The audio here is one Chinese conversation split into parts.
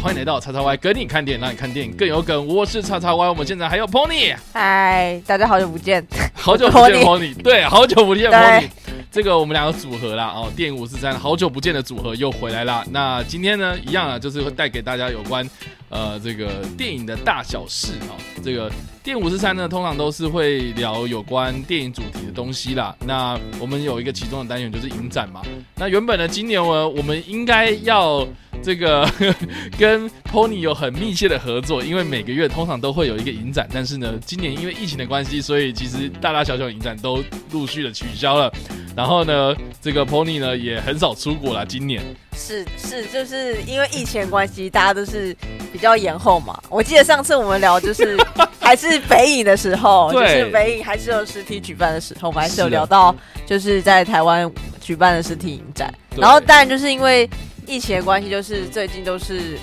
欢迎来到叉叉 Y，跟你看电影，让你看电影更有梗。我是叉叉 Y，我们现在还有 Pony，嗨，大家好久不见，好久不见 Pony，对，好久不见 Pony。这个我们两个组合啦，哦，电影五十三，好久不见的组合又回来啦。那今天呢，一样啊，就是会带给大家有关呃这个电影的大小事啊、这个电影五十三呢，通常都是会聊有关电影主题的东西啦。那我们有一个其中的单元就是影展嘛。那原本呢，今年呢，我们应该要这个 跟 Pony 有很密切的合作，因为每个月通常都会有一个影展，但是呢，今年因为疫情的关系，所以其实大大小小的影展都陆续的取消了。然后呢，这个 Pony 呢也很少出国了，今年。是是，就是因为疫情的关系，大家都是比较延后嘛。我记得上次我们聊就是 还是北影的时候，就是北影还是有实体举办的时候，我们还是有聊到就是在台湾举办的实体影展。然后当然就是因为疫情的关系，就是最近都是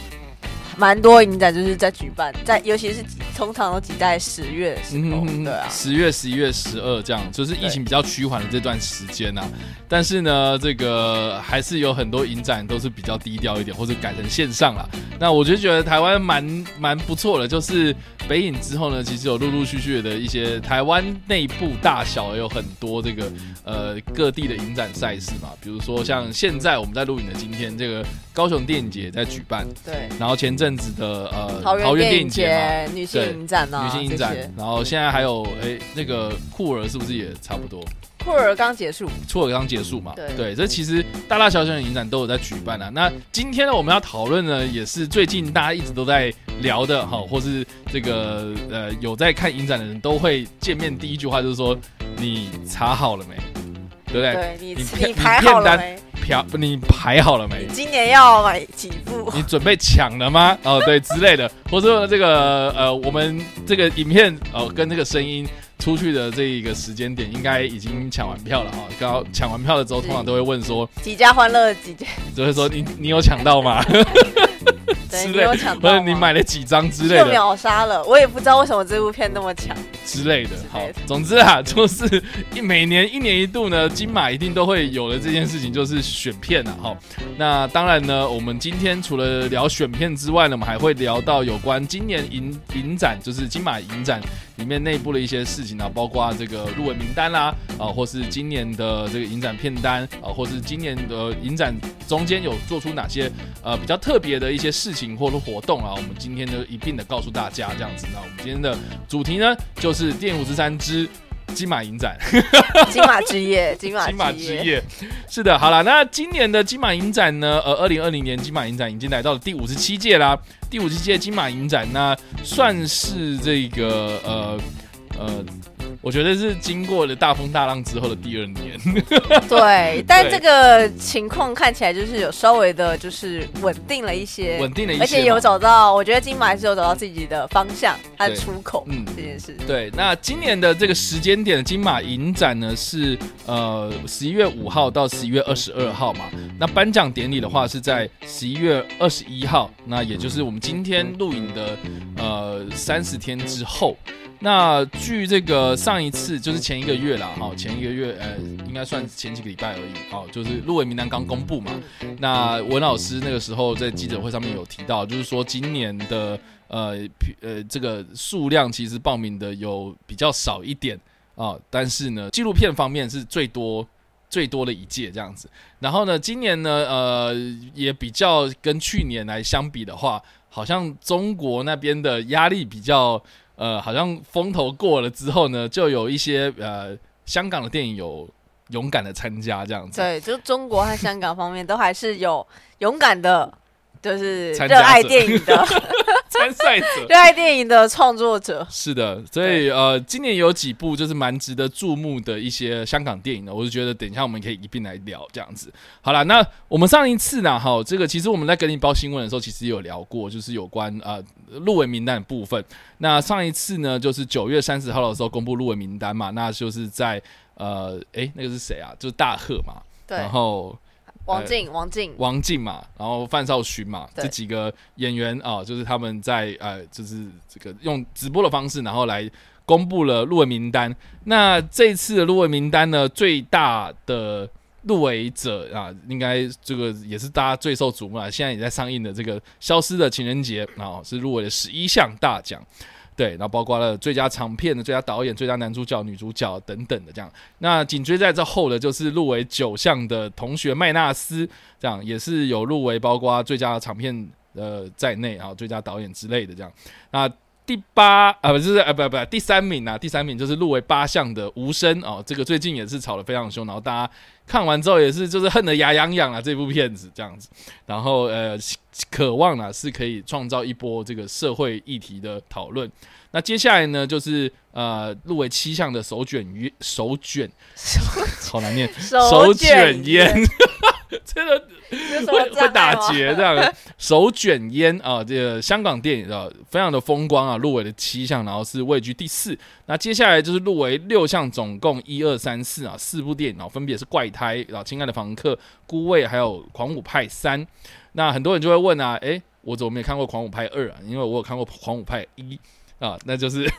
蛮多影展就是在举办，在尤其是通常都挤在十月的时候，对啊。十月、十一月、十二这样，就是疫情比较趋缓的这段时间呐、但是呢，这个还是有很多影展都是比较低调一点，或者改成线上了。那我就觉得台湾蛮蛮不错的，就是北影之后呢，其实有陆陆续续的一些台湾内部大小有很多这个呃各地的影展赛事嘛，比如说像现在我们在录影的今天，这个高雄电影节在举办，对，然后前阵子的呃桃园电影节女性影展啊，女性影展，然后现在还有哎，那个酷儿是不是也差不多？库尔刚结束，酷儿刚结束嘛？对这其实大大小小的影展都有在举办啊。那今天呢，我们要讨论呢，也是最近大家一直都在聊的哈，或是这个呃有在看影展的人都会见面第一句话就是说，你查好了没？对不对？对你你你排好了没？票你排好了没？今年要买几部？你准备抢了吗？哦，对之类的，或者说这个呃，我们这个影片哦跟这个声音出去的这一个时间点，应该已经抢完票了哈。刚好抢完票了之后，通常都会问说，几家欢乐几家？就会说你你有抢到吗？对你有抢或到吗？者你买了几张之类就的秒杀了，我也不知道为什么这部片那么强。之类的。好总之啊，就是一每年一年一度呢，金马一定都会有的这件事情，就是选片啊。好，那当然呢，我们今天除了聊选片之外呢，我们还会聊到有关今年影影展，就是金马影展里面内部的一些事情啊，包括这个入围名单啦，啊，或是今年的这个影展片单啊，或是今年的影展中间有做出哪些呃比较特别的一些事情或者活动啊，我们今天就一并的告诉大家这样子。那我们今天的主题呢，就是《电五十三之金马影展》。金马之夜，金马金马之夜，夜，是的，好了，那今年的金马影展呢？呃，二零二零年金马影展已经来到了第五十七届啦。第五十七届金马影展，那算是这个呃呃，我觉得是经过了大风大浪之后的第二年。对，但对这个情况看起来就是有稍微的，就是稳定了一些，稳定了一些，而且有找到，我觉得金马还是有找到自己的方向和对出口，嗯这件事。对，那今年的这个时间点的金马影展呢是呃十一月五号到十一月二十二号嘛。那颁奖典礼的话是在十一月二十一号，那也就是我们今天录影的呃三十天之后。那据这个上一次就是前一个月啦，哈，前一个月呃应该算前几个礼拜而已，好，就是入围名单刚公布嘛。那文老师那个时候在记者会上面有提到，就是说今年的呃呃这个数量其实报名的有比较少一点啊，但是呢纪录片方面是最多最多的一届这样子。然后呢今年呢呃也比较跟去年来相比的话，好像中国那边的压力比较呃好像风头过了之后呢，就有一些呃香港的电影有勇敢的参加这样子。对，就中国和香港方面都还是有勇敢的，就是热爱电影的、参赛者 热爱电影的创作者。是的，所以呃，今年有几部就是蛮值得注目的一些香港电影呢，我就觉得等一下我们可以一并来聊这样子。好了，那我们上一次呢，哈，这个其实我们在跟你报新闻的时候，其实有聊过，就是有关呃入围名单的部分。那上一次呢，就是九月三十号的时候公布入围名单嘛，那就是在呃，诶，那个是谁啊？就是大贺嘛，对，然后王静，王静，王静嘛，然后范少勋嘛，这几个演员啊、就是他们在呃，就是这个用直播的方式，然后来公布了入围名单。那这一次的入围名单呢，最大的入围者啊，应该这个也是大家最受瞩目啊，现在也在上映的这个《消失的情人节》啊，是入围了十一项大奖。对，然后包括了最佳长片的最佳导演、最佳男主角、女主角等等的这样。那紧追在这后的，就是入围九项的同学麦纳斯，这样也是有入围，包括最佳长片呃在内啊，最佳导演之类的这样。那第八啊，不是啊，不不，第三名啊，第三名就是入围八项的《无声》哦，这个最近也是吵得非常凶，然后大家看完之后也是就是恨得牙痒痒啊，这部片子这样子，然后呃，渴望啊是可以创造一波这个社会议题的讨论。那接下来呢，就是呃，入围七项的手卷烟，手卷，好难念，手卷烟。这个会会打结这样，手卷烟啊，这个香港电影啊，非常的风光啊，入围了七项，然后是位居第四。那接下来就是入围六项，总共一二三四啊，四部电影啊，分别是《怪胎》啊，《亲爱的房客》、《孤味》还有《狂舞派三》。那很多人就会问啊，诶，我怎么没看过《狂舞派二》啊？因为我有看过《狂舞派一》啊，那就是。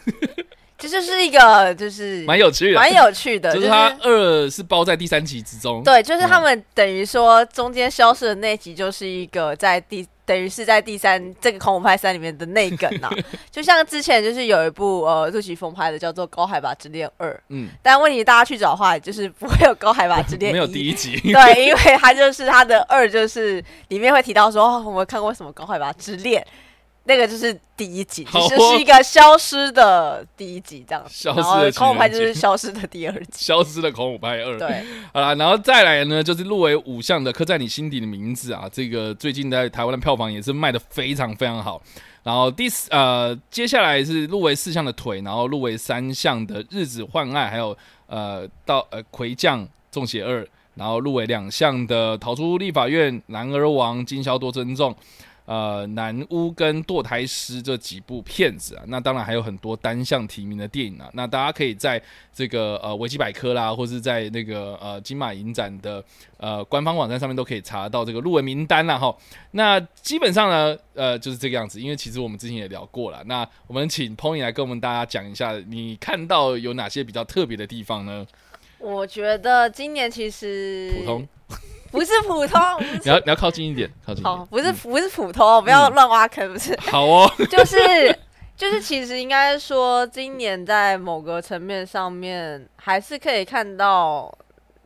这就是一个，就是蛮有趣的，蛮有趣的。就是它二是包在第三集之中。对，就是他们等于说中间消失的那集，就是一个在第等于是在第三这个《恐怖派三》里面的内梗呐。就像之前就是有一部呃陆琪峰拍的叫做《高海拔之恋二》，嗯，但问题大家去找的话，就是不会有《高海拔之恋》，没有第一集。对，因为它就是它的二，就是里面会提到说，我们看过什么《高海拔之恋》。那个就是第一集，其实是一个消失的第一集这样，然后恐怖派就是消失的第二集，消失的恐怖派二。对，好了，然后再来呢，就是入围五项的《刻在你心底的名字》啊，这个最近在台湾的票房也是卖的非常非常好。然后第四呃，接下来是入围四项的《腿》，然后入围三项的《日子换爱》，还有呃到呃《魁将中邪二》，然后入围两项的《逃出立法院》、《男儿王》、《今宵多珍重》。呃，南屋跟堕胎师这几部片子啊，那当然还有很多单项提名的电影啊。那大家可以在这个呃维基百科啦，或是在那个呃金马影展的呃官方网站上面都可以查到这个入围名单啦。哈。那基本上呢，呃就是这个样子。因为其实我们之前也聊过了。那我们请 Pony 来跟我们大家讲一下，你看到有哪些比较特别的地方呢？我觉得今年其实普通。不是普通，你要你要靠近一点，靠近。好，不是不是普通，不要乱挖坑，不是。好哦，就是就是，其实应该说，今年在某个层面上面，还是可以看到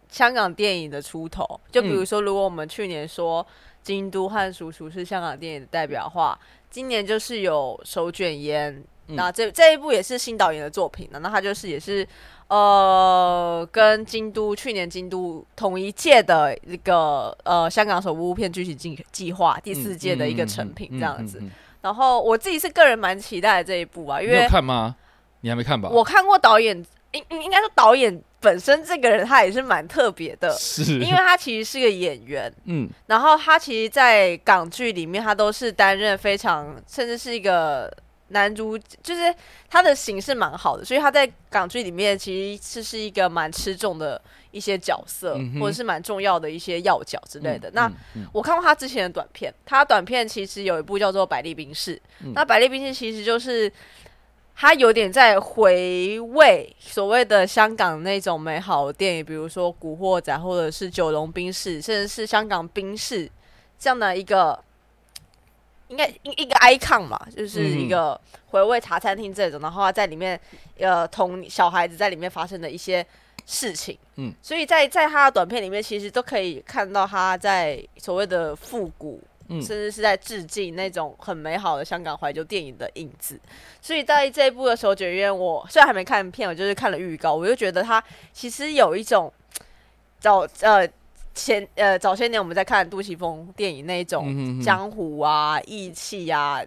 香港电影的出头。就比如说，如果我们去年说《京都和叔叔》是香港电影的代表话，今年就是有手卷烟。那这这一部也是新导演的作品，那他就是也是。呃，跟京都去年京都同一届的一个呃香港首部片剧情计计划第四届的一个成品这样子，然后我自己是个人蛮期待这一部啊，因为看吗？你还没看吧？我看过导演，应应该说导演本身这个人他也是蛮特别的，是因为他其实是个演员，嗯，然后他其实，在港剧里面他都是担任非常甚至是一个。男主就是他的形式蛮好的，所以他在港剧里面其实是是一个蛮吃重的一些角色，或者是蛮重要的一些要角之类的。那我看过他之前的短片，他短片其实有一部叫做《百丽冰室》，那《百丽冰室》其实就是他有点在回味所谓的香港那种美好的电影，比如说《古惑仔》或者是《九龙冰室》，甚至是香港冰室这样的一个。应该一一个 icon 嘛，就是一个回味茶餐厅这种，然后在里面，呃，同小孩子在里面发生的一些事情，嗯，所以在在他的短片里面，其实都可以看到他在所谓的复古，甚至是在致敬那种很美好的香港怀旧电影的影子。所以在这一部的时候，觉得我虽然还没看片，我就是看了预告，我就觉得他其实有一种找呃。前呃早些年我们在看杜琪峰电影那种江湖啊义气啊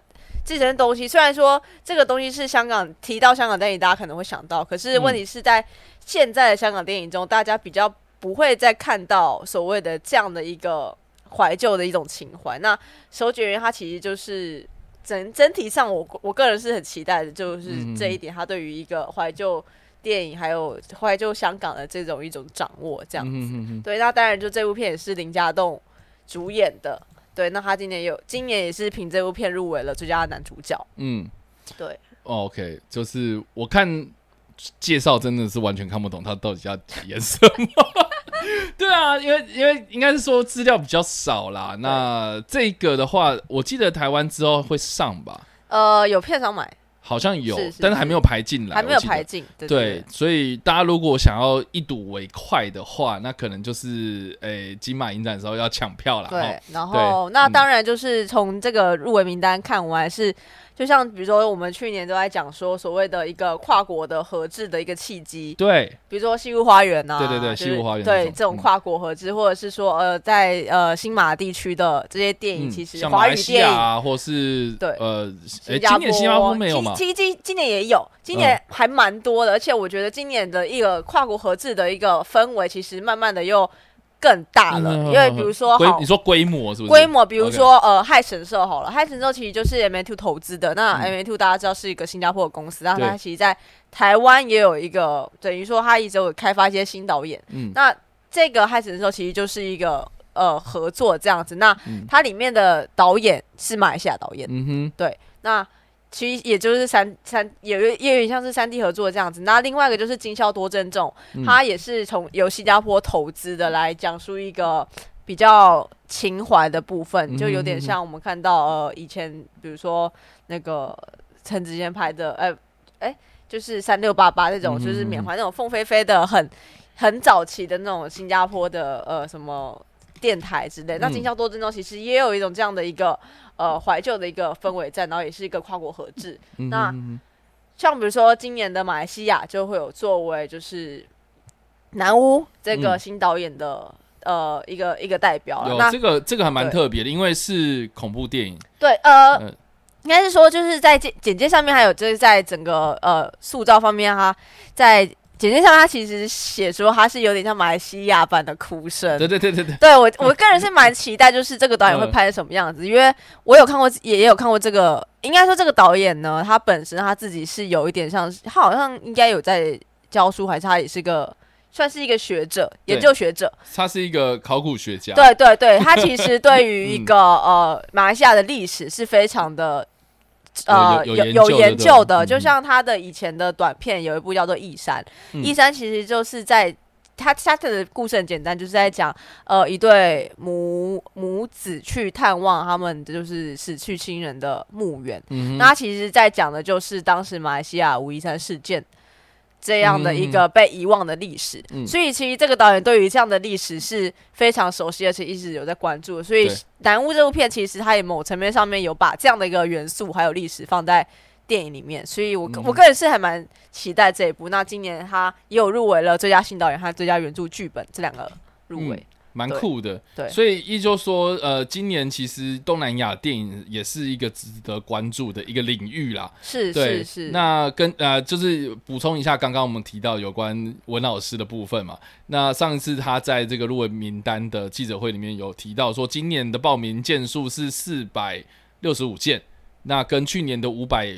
这些东西，虽然说这个东西是香港提到香港电影，大家可能会想到，可是问题是在现在的香港电影中，大家比较不会再看到所谓的这样的一个怀旧的一种情怀。那手卷人他其实就是整整体上，我我个人是很期待的，就是这一点，他对于一个怀旧。电影还有后来就香港的这种一种掌握这样子，对，那当然就这部片也是林家栋主演的，对，那他今年有今年也是凭这部片入围了最佳男主角，嗯，对，OK，就是我看介绍真的是完全看不懂他到底要演什么，对啊，啊，因为因为应该是说资料比较少啦。那这个的话，我记得台湾之后会上吧？呃，有片商买。好像有，但是还没有排进来，还没有排进。对，所以大家如果想要一睹为快的话，那可能就是诶金马影展的时候要抢票了。对，然后那当然就是从这个入围名单看，我还是。就像比如说，我们去年都在讲说所谓的一个跨国的合制的一个契机，对，比如说西湖花园呐，对对对，西湖花园，对这种跨国合制，或者是说呃，在呃新马地区的这些电影，其实华语电影啊，或是对呃，今年新加坡没有吗？其实今今年也有，今年还蛮多的，而且我觉得今年的一个跨国合制的一个氛围，其实慢慢的又。更大了，因为比如说，你说规模是不是？规模，比如说呃，嗨神社好了，嗨神社其实就是 M A Two 投资的。那 M A Two 大家知道是一个新加坡的公司，然后它其实在台湾也有一个，等于说它一直有开发一些新导演。嗯，那这个嗨神社其实就是一个呃合作这样子。那它里面的导演是马来西亚导演。嗯哼，对，那。其实也就是三三有也有点像是三 D 合作这样子，那另外一个就是经销多珍重，它也是从由新加坡投资的来讲述一个比较情怀的部分，就有点像我们看到呃以前比如说那个陈子健拍的，呃哎就是三六八八那种，就是缅怀那种凤飞飞的很很早期的那种新加坡的呃什么电台之类，那经销多珍重其实也有一种这样的一个。呃，怀旧的一个氛围在，然后也是一个跨国合制。那像比如说今年的马来西亚就会有作为就是南屋这个新导演的呃一个一个代表。有这个这个还蛮特别的，因为是恐怖电影。对，呃，应该是说就是在简简介上面，还有就是在整个呃塑造方面哈，在。简介上，他其实写说他是有点像马来西亚版的哭声。对对对对对。对我我个人是蛮期待，就是这个导演会拍成什么样子，因为我有看过，也也有看过这个。应该说这个导演呢，他本身他自己是有一点像，他好像应该有在教书，还是他也是个算是一个学者，研究学者。他是一个考古学家。对对对，他其实对于一个呃马来西亚的历史是非常的。呃，有有研究的，就像他的以前的短片，有一部叫做《异山》。异山其实就是在他他的故事很简单，就是在讲呃一对母母子去探望他们就是死去亲人的墓园。那他其实在讲的就是当时马来西亚五一三事件。这样的一个被遗忘的历史，所以其实这个导演对于这样的历史是非常熟悉，而且一直有在关注。所以《南屋》这部片其实它也某层面上面有把这样的一个元素还有历史放在电影里面，所以我我个人是还蛮期待这一部。那今年他也有入围了最佳新导演和最佳原著剧本这两个入围。蛮酷的，对，所以依旧说，呃，今年其实东南亚电影也是一个值得关注的一个领域啦。是是是。那跟呃，就是补充一下，刚刚我们提到有关文老师的部分嘛。那上一次他在这个入围名单的记者会里面有提到说，今年的报名件数是四百六十五件，那跟去年的五百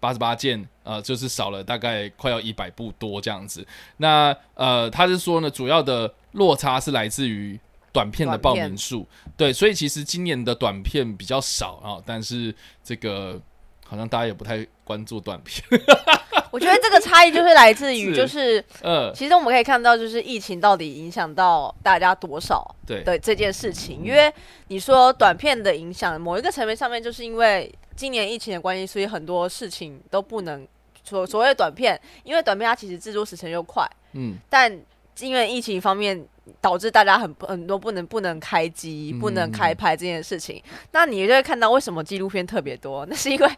八十八件，呃，就是少了大概快要一百部多这样子。那呃，他是说呢，主要的。落差是来自于短片的报名数，对，所以其实今年的短片比较少啊，但是这个好像大家也不太关注短片。我觉得这个差异就是来自于，就是呃，其实我们可以看到，就是疫情到底影响到大家多少对的这件事情。因为你说短片的影响，某一个层面上面，就是因为今年疫情的关系，所以很多事情都不能所所谓短片，因为短片它其实制作时程又快，嗯，但。因为疫情方面导致大家很很多不能不能开机、不能开拍这件事情，那你就会看到为什么纪录片特别多？那是因为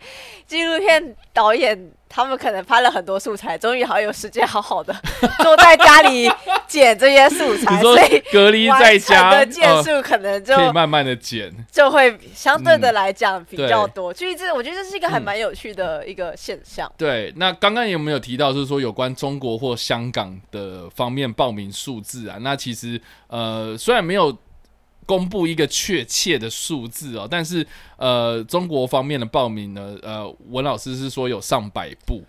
纪录片导演。他们可能拍了很多素材，终于好有时间好好的 坐在家里剪这些素材，所以隔离在家的件数可能就可慢慢的剪，就会相对的来讲比较多。所以这我觉得这是一个还蛮有趣的一个现象。对，那刚刚有没有提到，就是说有关中国或香港的方面报名数字啊？那其实呃，虽然没有。公布一个确切的数字哦，但是呃，中国方面的报名呢，呃，文老师是说有上百部，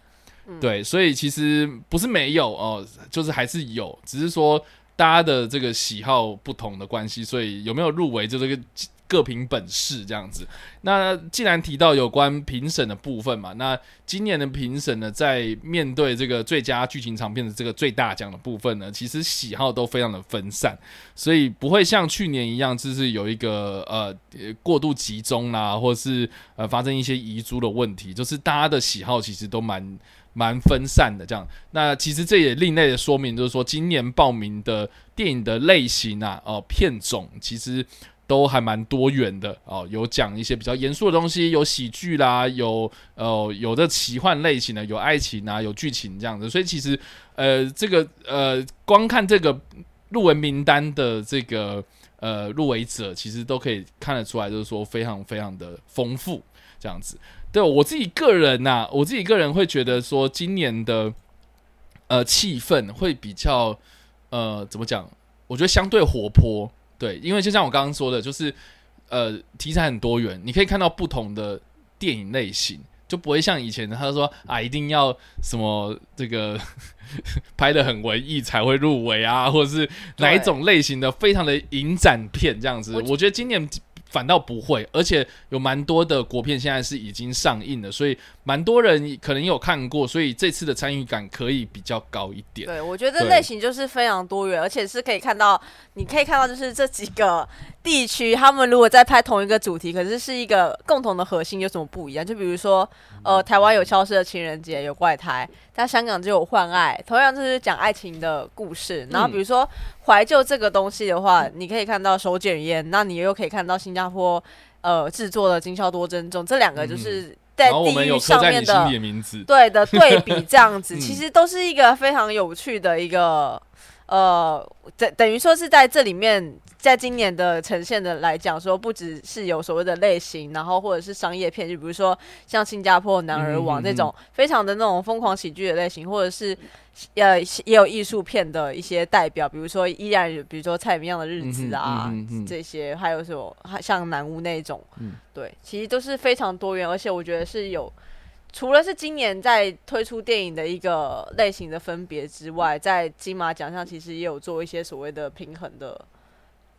对，所以其实不是没有哦，就是还是有，只是说大家的这个喜好不同的关系，所以有没有入围就这个各凭本事这样子。那既然提到有关评审的部分嘛，那今年的评审呢，在面对这个最佳剧情长片的这个最大奖的部分呢，其实喜好都非常的分散，所以不会像去年一样，就是有一个呃过度集中啦，或是呃发生一些遗珠的问题，就是大家的喜好其实都蛮蛮分散的这样。那其实这也另类的说明，就是说今年报名的电影的类型啊，哦片种其实。都还蛮多元的哦，有讲一些比较严肃的东西，有喜剧啦，有呃有的奇幻类型的，有爱情啊，有剧情这样子。所以其实呃这个呃光看这个入围名单的这个呃入围者，其实都可以看得出来，就是说非常非常的丰富这样子。对我自己个人呐，我自己个人会觉得说今年的呃气氛会比较呃怎么讲？我觉得相对活泼。对，因为就像我刚刚说的，就是呃，题材很多元，你可以看到不同的电影类型，就不会像以前他说啊，一定要什么这个 拍的很文艺才会入围啊，或者是哪一种类型的非常的影展片这样子。我觉得今年。反倒不会，而且有蛮多的国片现在是已经上映了，所以蛮多人可能有看过，所以这次的参与感可以比较高一点。对，我觉得类型就是非常多元，而且是可以看到，你可以看到就是这几个地区，他们如果在拍同一个主题，可是是一个共同的核心，有什么不一样？就比如说，呃，台湾有消失的情人节，有怪胎，在香港就有换爱，同样就是讲爱情的故事。然后比如说怀旧这个东西的话，你可以看到手卷烟，那你又可以看到新加坡呃制作的金宵多珍重，这两个就是在地域上面的对的对比，这样子。其实都是一个非常有趣的一个呃，等等于说是在这里面。在今年的呈现的来讲，说不只是有所谓的类型，然后或者是商业片，就比如说像新加坡男儿王那种非常的那种疯狂喜剧的类型，或者是呃也有艺术片的一些代表，比如说依然比如说蔡明亮的日子啊这些，还有什么像南屋那种，对，其实都是非常多元，而且我觉得是有除了是今年在推出电影的一个类型的分别之外，在金马奖上其实也有做一些所谓的平衡的。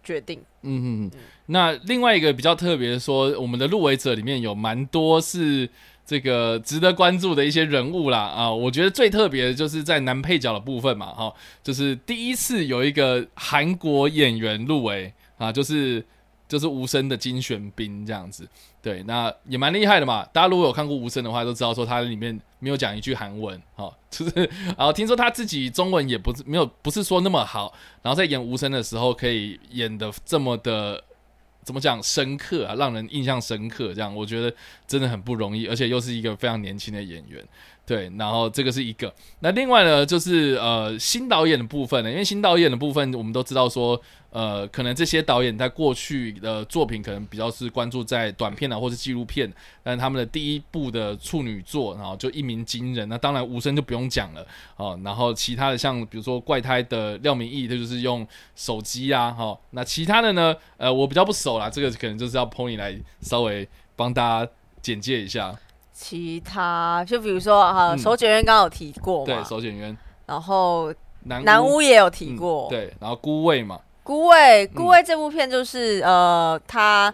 决定，嗯嗯嗯。那另外一个比较特别的说，我们的入围者里面有蛮多是这个值得关注的一些人物啦啊，我觉得最特别的就是在男配角的部分嘛，哈，就是第一次有一个韩国演员入围啊，就是就是无声的金玄彬这样子。对，那也蛮厉害的嘛。大家如果有看过《无声》的话，都知道说他里面没有讲一句韩文，哈，就是，然后听说他自己中文也不是没有，不是说那么好。然后在演《无声》的时候，可以演的这么的，怎么讲，深刻啊，让人印象深刻。这样，我觉得真的很不容易，而且又是一个非常年轻的演员。对，然后这个是一个。那另外呢，就是呃新导演的部分呢，因为新导演的部分，我们都知道说。呃，可能这些导演在过去的作品可能比较是关注在短片啊，或是纪录片，但他们的第一部的处女作，然后就一鸣惊人。那当然无声就不用讲了哦。然后其他的像比如说怪胎的廖明义，他就是用手机啊，哈。那其他的呢，呃，我比较不熟啦，这个可能就是要 Pony 来稍微帮大家简介一下。其他就比如说啊，手剪员刚刚有提过，对，手剪员。然后南屋也有提过，对，然后孤味嘛。孤味，孤味这部片就是呃，它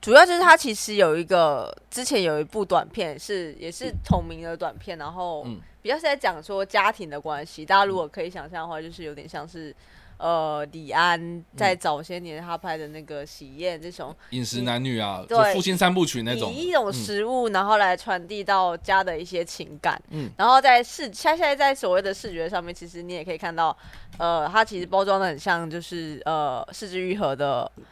主要就是它其实有一个之前有一部短片是也是同名的短片，然后比较是在讲说家庭的关系。大家如果可以想象的话，就是有点像是。呃，李安在早些年他拍的那个《喜宴》这种饮食男女啊，就，父亲三部曲那种，以一种食物然后来传递到家的一些情感，嗯，然后在视，现在在所谓的视觉上面，其实你也可以看到，呃，它其实包装的很像，就是呃，四肢愈合的《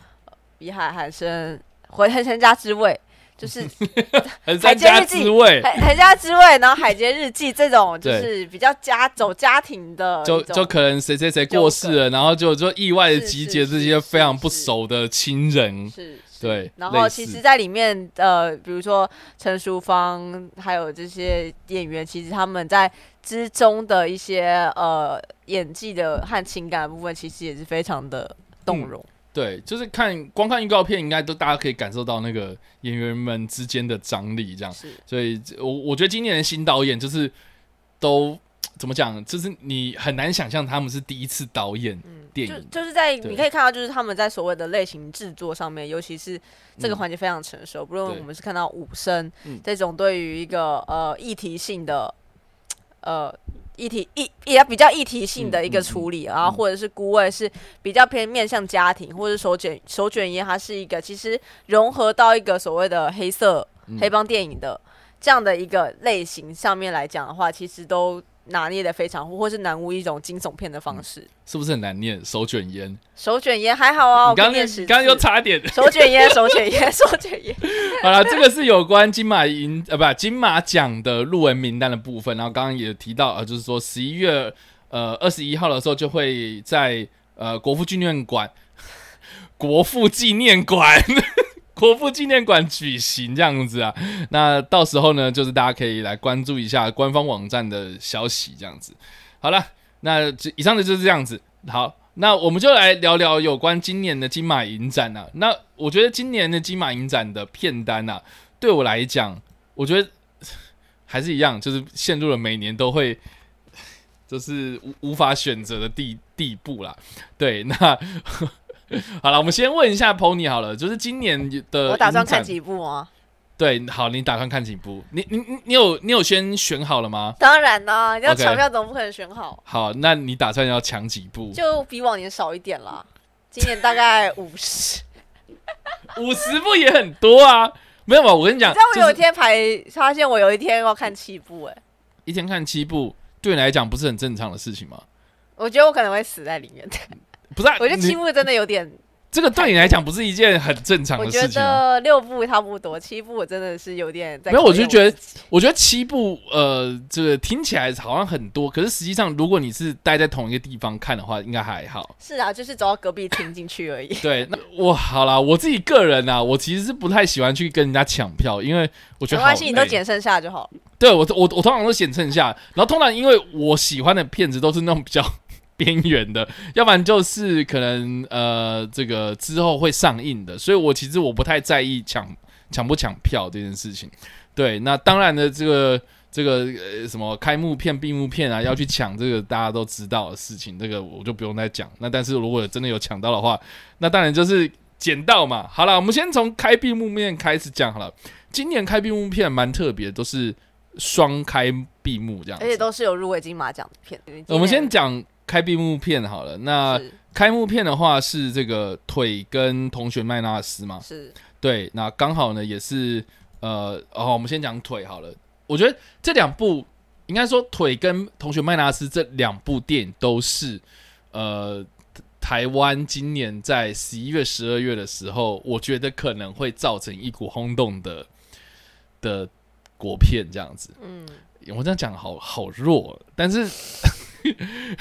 比海海参回黑参家之味》。就是 海街日记，海海家之味，然后海街日记这种就是比较家走家庭的，就就可能谁谁谁过世了，然后就就意外的集结这些非常不熟的亲人，是，对。然后其实，在里面呃，比如说陈淑芳，还有这些演员，其实他们在之中的一些呃演技的和情感的部分，其实也是非常的动容。对，就是看光看预告片，应该都大家可以感受到那个演员们之间的张力，这样。所以我我觉得今年的新导演就是都怎么讲？就是你很难想象他们是第一次导演电影，就是在你可以看到，就是他们在所谓的类型制作上面，尤其是这个环节非常成熟。不论我们是看到武生这种对于一个呃议题性的呃议题议也比较议题性的一个处理，然后或者是孤味是比较偏面向家庭，或者手卷手卷烟，它是一个其实融合到一个所谓的黑色黑帮电影的这样的一个类型上面来讲的话，其实都。拿捏的非常，或是南无一种惊悚片的方式，是不是很难念？手卷烟，手卷烟还好啊。我刚刚刚刚又差点，手卷烟，手卷烟，手卷烟。好了，这个是有关金马银呃，不，金马奖的入围名单的部分。然后刚刚也提到，呃，就是说十一月呃二十一号的时候，就会在呃国父纪念馆，国父纪念馆。国父纪念馆举行这样子啊，那到时候呢，就是大家可以来关注一下官方网站的消息这样子。好了，那以上的就是这样子。好，那我们就来聊聊有关今年的金马影展啊。那我觉得今年的金马影展的片单啊，对我来讲，我觉得还是一样，就是陷入了每年都会 就是无无法选择的地地步啦。对，那。好了，我们先问一下 Pony 好了，就是今年的我打算看几部啊？对，好，你打算看几部？你你你你有你有先选好了吗？当然啦，你要抢票总不可能选好。好，那你打算要抢几部？就比往年少一点啦，今年大概五十，五十部也很多啊。没有吧？我跟你讲，知道我有一天排，发现我有一天要看七部，哎，一天看七部，对你来讲不是很正常的事情吗？我觉得我可能会死在里面。不是，我觉得七部真的有点，这个对你来讲不是一件很正常的事情。我觉得六部差不多，七部我真的是有点。没有，我就觉得，我觉得七部，呃，这个听起来好像很多，可是实际上，如果你是待在同一个地方看的话，应该还好。是啊，就是走到隔壁听进去而已。对，那我好啦，我自己个人啊，我其实是不太喜欢去跟人家抢票，因为我觉得没关系，你都捡剩下就好。对我，我我通常都捡剩下，然后通常因为我喜欢的片子都是那种比较。边缘的，要不然就是可能呃，这个之后会上映的，所以我其实我不太在意抢抢不抢票这件事情。对，那当然的，这个这个呃什么开幕片、闭幕片啊，要去抢这个大家都知道的事情，这个我就不用再讲。那但是如果真的有抢到的话，那当然就是捡到嘛。好了，我们先从开闭幕片开始讲好了。今年开闭幕片蛮特别，都是双开闭幕这样，而且都是有入围金马奖的片。我们先讲。开闭幕片好了，那开幕片的话是这个腿跟同学麦纳斯嘛？是，对，那刚好呢也是呃，哦，我们先讲腿好了。我觉得这两部应该说腿跟同学麦纳斯这两部电影都是呃台湾今年在十一月、十二月的时候，我觉得可能会造成一股轰动的的国片这样子。嗯，我这样讲好好弱，但是。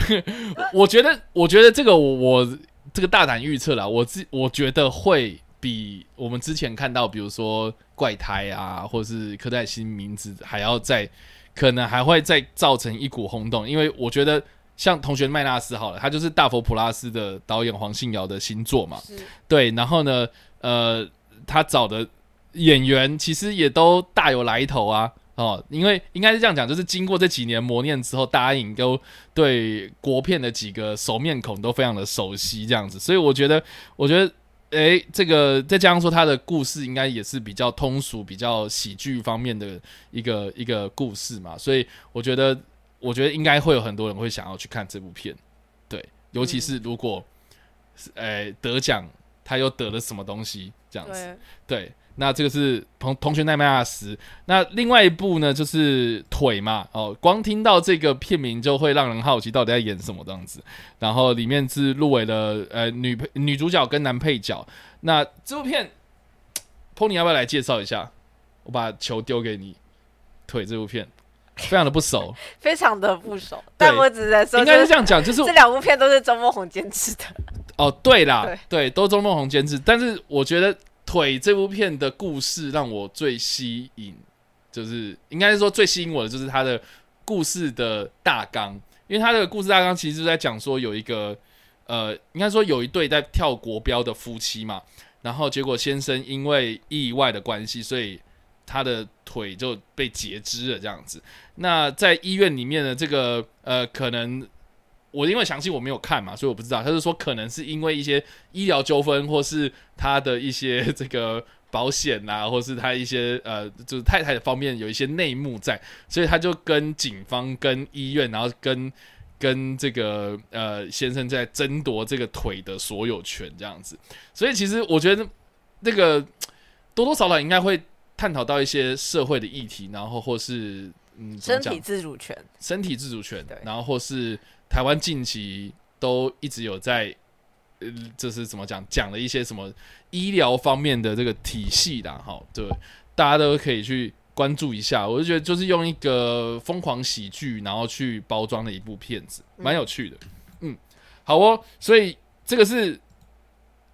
我觉得，我觉得这个我这个大胆预测啦，我自我觉得会比我们之前看到，比如说怪胎啊，或者是柯代新名字还要再可能还会再造成一股轰动，因为我觉得像同学麦纳斯好了，他就是大佛普拉斯的导演黄信尧的新作嘛，对，然后呢，呃，他找的演员其实也都大有来头啊。哦，因为应该是这样讲，就是经过这几年磨练之后，大家影都对国片的几个熟面孔都非常的熟悉，这样子，所以我觉得，我觉得，诶，这个再加上说他的故事应该也是比较通俗、比较喜剧方面的一个一个故事嘛，所以我觉得，我觉得应该会有很多人会想要去看这部片，对，尤其是如果，诶得奖，他又得了什么东西，这样子，对。那这个是同同学奈麦亚斯，那另外一部呢就是腿嘛，哦，光听到这个片名就会让人好奇到底在演什么这样子。然后里面是入围了呃女配女主角跟男配角。那这部片，Pony 要不要来介绍一下？我把球丢给你，腿这部片非常的不熟，非常的不熟。但我只能说，应该是这样讲，就是 这两部片都是周梦红监制的。哦，对啦，对，都周梦红监制，但是我觉得。腿这部片的故事让我最吸引，就是应该是说最吸引我的就是它的故事的大纲，因为它的故事大纲其实是在讲说有一个呃，应该说有一对在跳国标的夫妻嘛，然后结果先生因为意外的关系，所以他的腿就被截肢了这样子。那在医院里面的这个呃，可能我因为详细我没有看嘛，所以我不知道。他是说可能是因为一些医疗纠纷，或是他的一些 这个保险啊，或是他一些呃，就是太太的方面有一些内幕在，所以他就跟警方、跟医院，然后跟跟这个呃先生在争夺这个腿的所有权这样子。所以其实我觉得那个多多少少应该会探讨到一些社会的议题，然后或是嗯，身体自主权，身体自主权，然后或是。台湾近期都一直有在，呃，这是怎么讲？讲了一些什么医疗方面的这个体系的哈，对，大家都可以去关注一下。我就觉得就是用一个疯狂喜剧，然后去包装的一部片子，蛮有趣的。嗯，好哦，所以这个是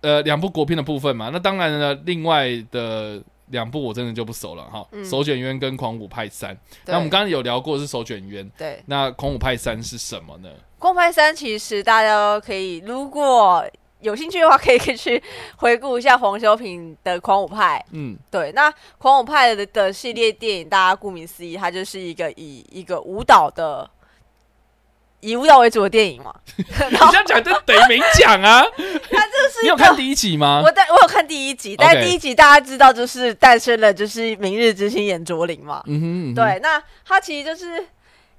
呃两部国片的部分嘛。那当然呢，另外的。两部我真的就不熟了哈，《手卷冤》跟《狂舞派三》。那我们刚刚有聊过是《手卷冤》，对。那《狂舞派三》是什么呢？《狂舞派三》其实大家都可以，如果有兴趣的话，可以去回顾一下黄修平的《狂舞派》。嗯，对。那《狂舞派》的的系列电影，大家顾名思义，它就是一个以一个舞蹈的。以舞蹈为主的电影嘛，你这样讲就等于没讲啊。他就是你有看第一集吗？我但我有看第一集，但第一集大家知道就是诞生了，就是明日之星演卓林嘛。嗯哼，对，那他其实就是。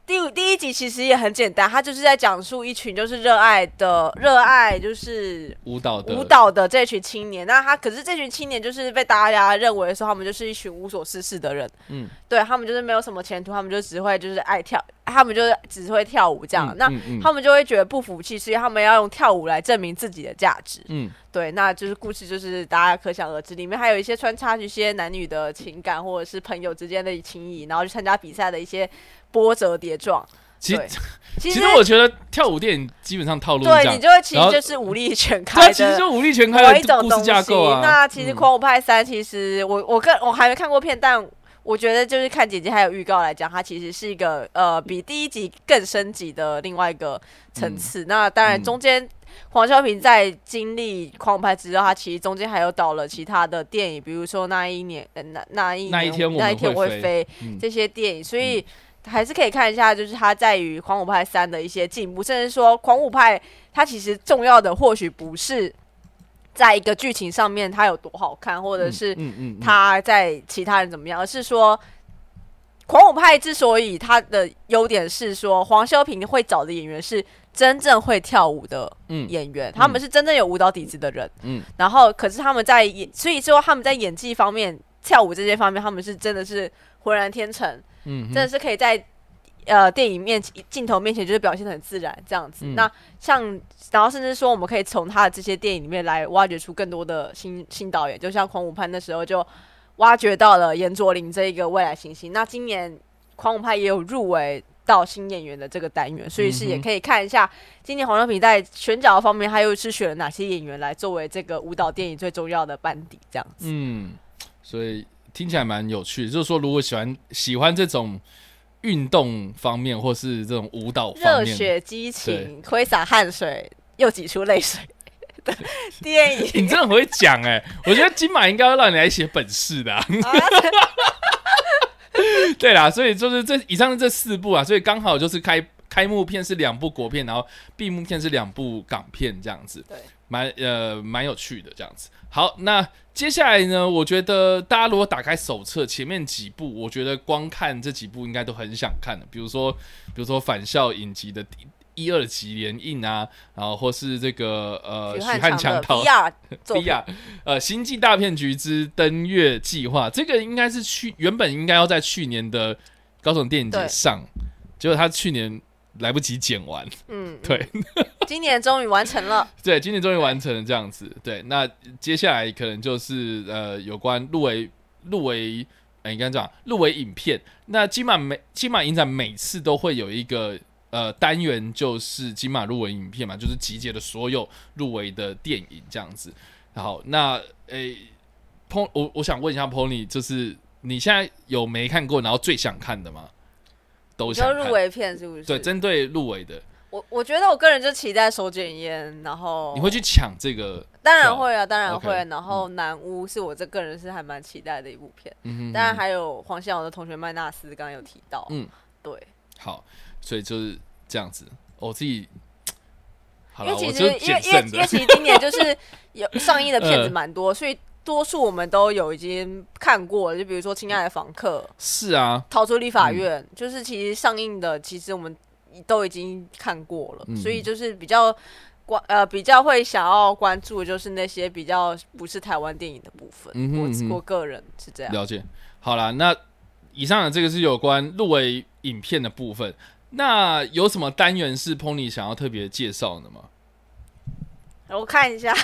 第五第一集其实也很简单，他就是在讲述一群就是热爱的热爱就是舞蹈的舞蹈的这群青年。那他可是这群青年就是被大家认为说他们就是一群无所事事的人。嗯，对他们就是没有什么前途，他们就只会就是爱跳，他们就是只会跳舞这样。那他们就会觉得不服气，所以他们要用跳舞来证明自己的价值。嗯，对，那就是故事就是大家可想而知，里面还有一些穿插一些男女的情感或者是朋友之间的情谊，然后去参加比赛的一些。波折叠撞，其实其实我觉得跳舞电影基本上套路对你就会其实就是武力全开的，其实就武力全开的一种故事架构啊。那其实《狂舞派三》其实我我跟我还没看过片，但我觉得就是看姐姐还有预告来讲，它其实是一个呃比第一集更升级的另外一个层次。那当然中间黄晓平在经历《狂舞派》之后，他其实中间还有导了其他的电影，比如说那一年那那一那一天那一天我会飞这些电影，所以。还是可以看一下，就是他在于《狂舞派三》的一些进步，甚至说《狂舞派》它其实重要的或许不是在一个剧情上面它有多好看，或者是他在其他人怎么样，而是说《狂舞派》之所以它的优点是说黄修平会找的演员是真正会跳舞的演员，他们是真正有舞蹈底子的人。嗯，然后可是他们在演，所以说他们在演技方面、跳舞这些方面，他们是真的是浑然天成。嗯，真的是可以在呃电影面前、镜头面前，就是表现的很自然这样子。那像，然后甚至说，我们可以从他的这些电影里面来挖掘出更多的新新导演，就像《狂舞派》那时候就挖掘到了严卓林这一个未来新星。那今年《狂舞派》也有入围到新演员的这个单元，所以是也可以看一下今年黄晓平在选角方面，他又是选了哪些演员来作为这个舞蹈电影最重要的班底这样子。嗯，所以。听起来蛮有趣的，就是说，如果喜欢喜欢这种运动方面，或是这种舞蹈热血激情、挥洒汗水又挤出泪水。的 电影，你真的很会讲哎！我觉得金马应该要让你来写本事的。对啦，所以就是这以上这四部啊，所以刚好就是开开幕片是两部国片，然后闭幕片是两部港片，这样子，对，蛮呃蛮有趣的这样子。好，那接下来呢？我觉得大家如果打开手册前面几部，我觉得光看这几部应该都很想看的。比如说，比如说《返校》影集的一二集连映啊，然后或是这个呃许汉强的 B R B R 呃《星际大骗局之登月计划》，这个应该是去原本应该要在去年的高雄电影节上，结果他去年。来不及剪完，嗯，对，今年终于完成了，对，今年终于完成了。这样子，对，那接下来可能就是呃，有关入围入围，哎，应该讲入围影片，那金马每金马影展每次都会有一个呃单元，就是金马入围影片嘛，就是集结了所有入围的电影这样子。好，那诶，Pony，我我想问一下 Pony，就是你现在有没看过，然后最想看的吗？都想入围片是不是？对，针对入围的，我我觉得我个人就期待手卷烟，然后你会去抢这个？当然会啊，当然会。然后南屋是我这个人是还蛮期待的一部片。嗯当然还有黄信尧的同学麦纳斯，刚刚有提到。嗯，对。好，所以就是这样子。我自己，因为其实因为因为因为其实今年就是有 上映的片子蛮多，所以多数我们都有已经看过。就比如说《亲爱的房客》，是啊，《逃出立法院》，就是其实上映的，其实我们。都已经看过了，所以就是比较关呃比较会想要关注的就是那些比较不是台湾电影的部分。我我个人是这样了解。好了，那以上的这个是有关入围影片的部分。那有什么单元是 Pony 想要特别介绍的吗？我看一下，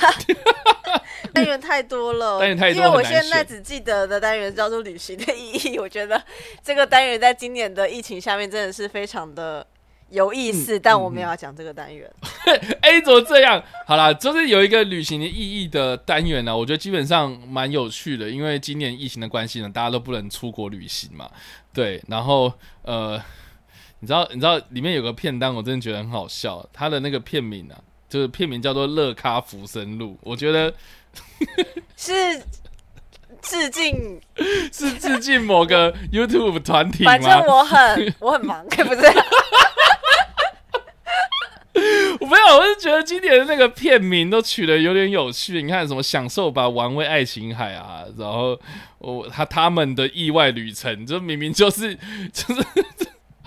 单元太多了，单元太多，因为我现在只记得的单元叫做旅行的意义。我觉得这个单元在今年的疫情下面真的是非常的。有意思，但我们要讲这个单元。哎，怎么这样？好啦，就是有一个旅行的意义的单元呢。我觉得基本上蛮有趣的，因为今年疫情的关系呢，大家都不能出国旅行嘛。对，然后呃，你知道，你知道里面有个片单，我真的觉得很好笑。它的那个片名啊，就是片名叫做《乐咖浮生路》，我觉得 是致敬，是致敬某个 YouTube 团体反正我很我很忙，不是。我没有，我是觉得今年的那个片名都取得有点有趣。你看什么享受吧，玩味爱琴海啊，然后我他他们的意外旅程，这明明就是就是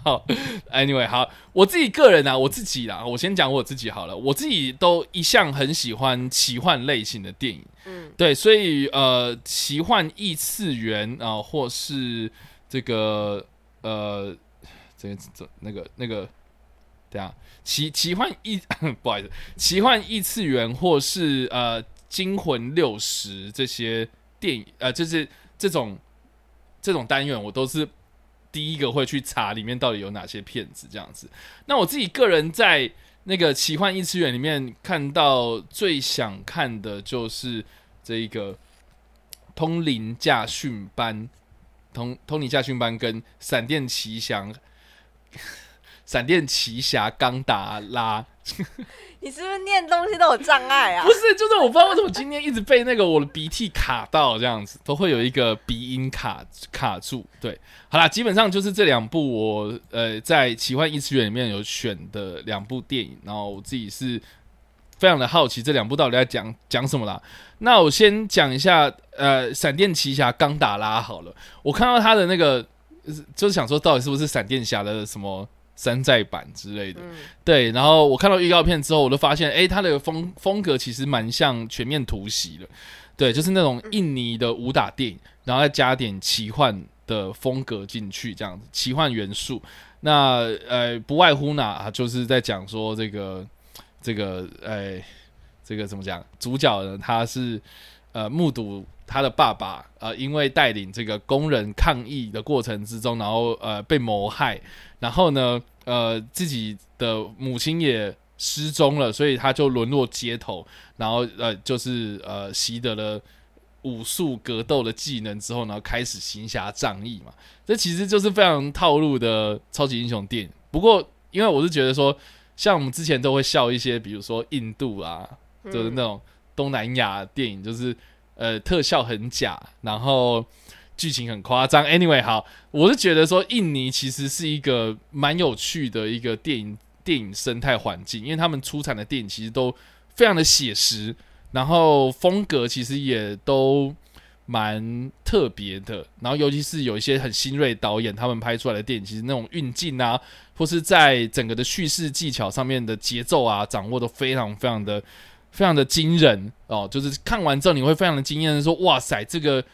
好。Anyway，好，我自己个人啊，我自己啦，我先讲我自己好了。我自己都一向很喜欢奇幻类型的电影，嗯，对，所以呃，奇幻异次元啊，或是这个呃，这个这那个那个。对啊，奇奇幻异 不好意思，奇幻异次元或是呃惊魂六十这些电影呃，就是这种这种单元，我都是第一个会去查里面到底有哪些骗子这样子。那我自己个人在那个奇幻异次元里面看到最想看的就是这一个通灵驾训班，通通灵驾训班跟闪电奇侠。闪电奇侠钢达拉，你是不是念东西都有障碍啊？不是，就是我不知道为什么今天一直被那个我的鼻涕卡到，这样子都会有一个鼻音卡卡住。对，好啦，基本上就是这两部我呃在奇幻异次元里面有选的两部电影，然后我自己是非常的好奇这两部到底在讲讲什么啦。那我先讲一下呃闪电奇侠刚打拉好了，我看到他的那个就是想说到底是不是闪电侠的什么。山寨版之类的，对，然后我看到预告片之后，我就发现，哎，它的风风格其实蛮像全面突袭的，对，就是那种印尼的武打电影，然后再加点奇幻的风格进去，这样子，奇幻元素。那呃，不外乎呢，就是在讲说这个这个，哎，这个怎么讲？主角呢，他是呃目睹他的爸爸呃，因为带领这个工人抗议的过程之中，然后呃被谋害，然后呢。呃，自己的母亲也失踪了，所以他就沦落街头，然后呃，就是呃，习得了武术格斗的技能之后，然后开始行侠仗义嘛。这其实就是非常套路的超级英雄电影。不过，因为我是觉得说，像我们之前都会笑一些，比如说印度啊，就是那种东南亚电影，就是呃，特效很假，然后。剧情很夸张，Anyway，好，我是觉得说印尼其实是一个蛮有趣的一个电影电影生态环境，因为他们出产的电影其实都非常的写实，然后风格其实也都蛮特别的，然后尤其是有一些很新锐导演他们拍出来的电影，其实那种运镜啊，或是在整个的叙事技巧上面的节奏啊，掌握都非常非常的非常的惊人哦，就是看完之后你会非常的惊艳，说哇塞，这个。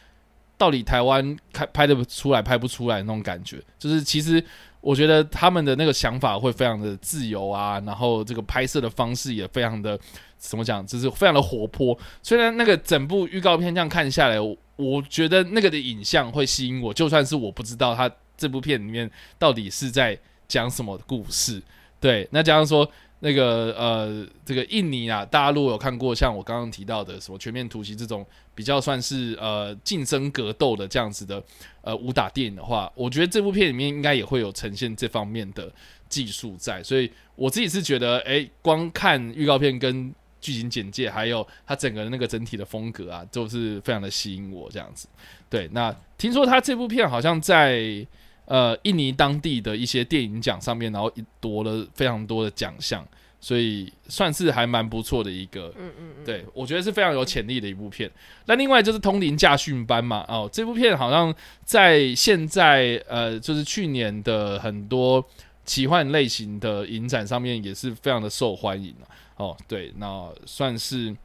到底台湾开拍的出来拍不出来那种感觉，就是其实我觉得他们的那个想法会非常的自由啊，然后这个拍摄的方式也非常的怎么讲，就是非常的活泼。虽然那个整部预告片这样看下来，我觉得那个的影像会吸引我，就算是我不知道他这部片里面到底是在讲什么故事，对，那假如说。那个呃，这个印尼啊，大家如果有看过像我刚刚提到的什么全面突袭这种比较算是呃近身格斗的这样子的呃武打电影的话，我觉得这部片里面应该也会有呈现这方面的技术在，所以我自己是觉得，哎，光看预告片跟剧情简介，还有它整个那个整体的风格啊，都是非常的吸引我这样子。对，那听说他这部片好像在呃印尼当地的一些电影奖上面，然后夺了非常多的奖项。所以算是还蛮不错的一个，嗯嗯嗯，对我觉得是非常有潜力的一部片。那另外就是《通灵驾训班》嘛，哦，这部片好像在现在呃，就是去年的很多奇幻类型的影展上面也是非常的受欢迎哦，对，那算是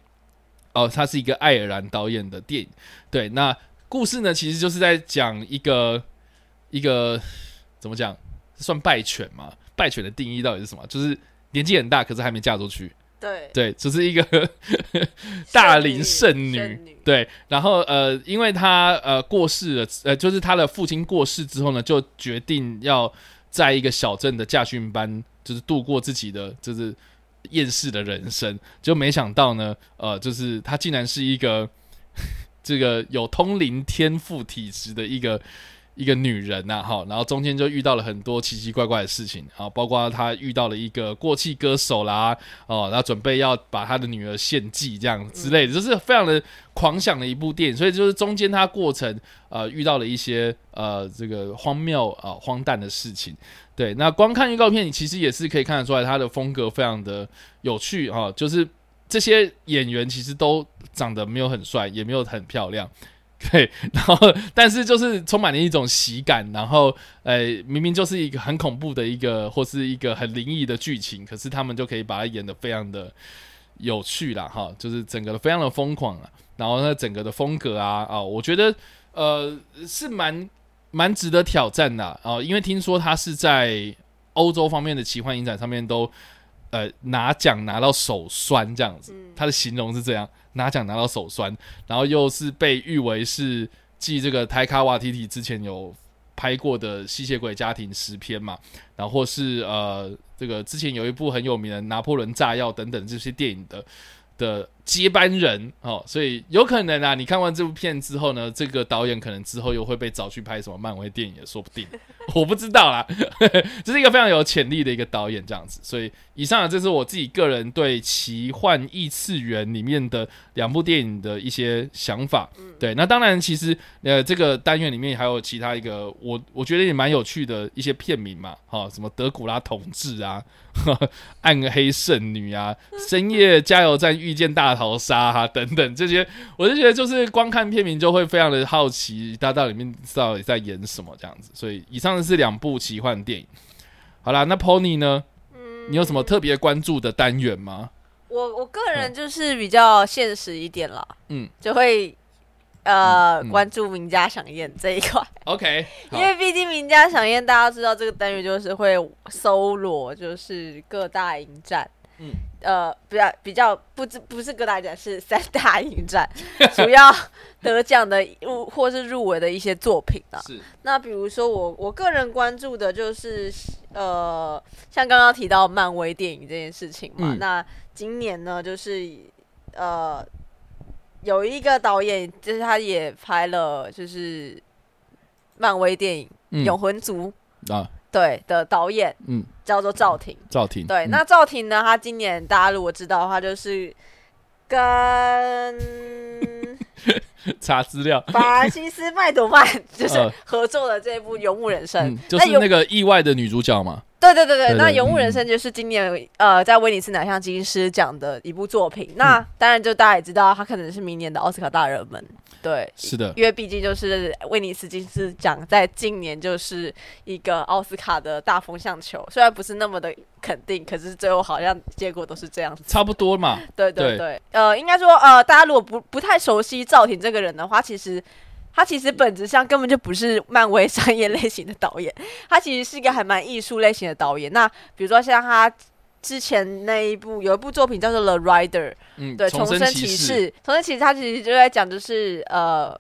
哦，它是一个爱尔兰导演的电影。对，那故事呢，其实就是在讲一个一个怎么讲，算败犬嘛？败犬的定义到底是什么？就是。年纪很大，可是还没嫁出去。对对，只是一个 大龄剩女。对，然后呃，因为她呃过世了，呃，就是她的父亲过世之后呢，就决定要在一个小镇的驾训班，就是度过自己的就是厌世的人生。就没想到呢，呃，就是她竟然是一个 这个有通灵天赋体质的一个。一个女人呐，哈，然后中间就遇到了很多奇奇怪怪的事情啊，包括她遇到了一个过气歌手啦，哦，然后准备要把她的女儿献祭这样之类的，就是非常的狂想的一部电影。所以就是中间她过程呃遇到了一些呃这个荒谬啊荒诞的事情。对，那光看预告片，你其实也是可以看得出来，她的风格非常的有趣啊，就是这些演员其实都长得没有很帅，也没有很漂亮。对，然后但是就是充满了一种喜感，然后呃，明明就是一个很恐怖的一个或是一个很灵异的剧情，可是他们就可以把它演得非常的有趣啦，哈，就是整个非常的疯狂啊，然后呢，整个的风格啊啊，我觉得呃是蛮蛮值得挑战的啊，因为听说他是在欧洲方面的奇幻影展上面都呃拿奖拿到手酸这样子，他的形容是这样。拿奖拿到手酸，然后又是被誉为是继这个泰卡瓦提提之前有拍过的吸血鬼家庭十篇嘛，然后或是呃这个之前有一部很有名的拿破仑炸药等等这些电影的。的接班人哦，所以有可能啊，你看完这部片之后呢，这个导演可能之后又会被找去拍什么漫威电影也说不定，我不知道啦。这是一个非常有潜力的一个导演这样子，所以以上这是我自己个人对奇幻异次元里面的两部电影的一些想法。对，那当然其实呃这个单元里面还有其他一个我我觉得也蛮有趣的一些片名嘛，哈，什么德古拉同志啊。暗黑圣女啊，深夜加油站遇见大逃杀哈，等等这些，我就觉得就是光看片名就会非常的好奇，它到里面到底在演什么这样子。所以以上的是两部奇幻电影。好啦，那 Pony 呢？嗯，你有什么特别关注的单元吗？我我个人就是比较现实一点啦，嗯，就会。呃，关注名家响宴这一块，OK，因为毕竟名家响宴，大家知道这个单元就是会搜罗，就是各大影展，嗯，呃，比较比较不知不是各大奖，是 三大影展 主要得奖的入或是入围的一些作品啊。是，那比如说我我个人关注的就是呃，像刚刚提到漫威电影这件事情嘛，那今年呢就是呃。有一个导演，就是他也拍了，就是漫威电影《永恒族》啊，对的导演，嗯，叫做赵婷。赵婷，对，那赵婷呢？她今年大家如果知道的话，就是跟 查资料，法西斯麦朵曼 就是合作的这一部《游牧人生》，就是那个意外的女主角嘛。对对对对，那《游牧人生》就是今年呃在威尼斯拿下金狮奖的一部作品。那当然，就大家也知道，他可能是明年的奥斯卡大热门。对，是的，因为毕竟就是威尼斯金狮奖在今年就是一个奥斯卡的大风向球，虽然不是那么的肯定，可是最后好像结果都是这样子，差不多嘛。对对对，呃，应该说呃，大家如果不不太熟悉赵婷这个人的话，其实。他其实本质上根本就不是漫威商业类型的导演，他其实是一个还蛮艺术类型的导演。那比如说像他之前那一部有一部作品叫做《The Rider》，嗯，对，重生骑士。重生骑士他其实就在讲就是呃，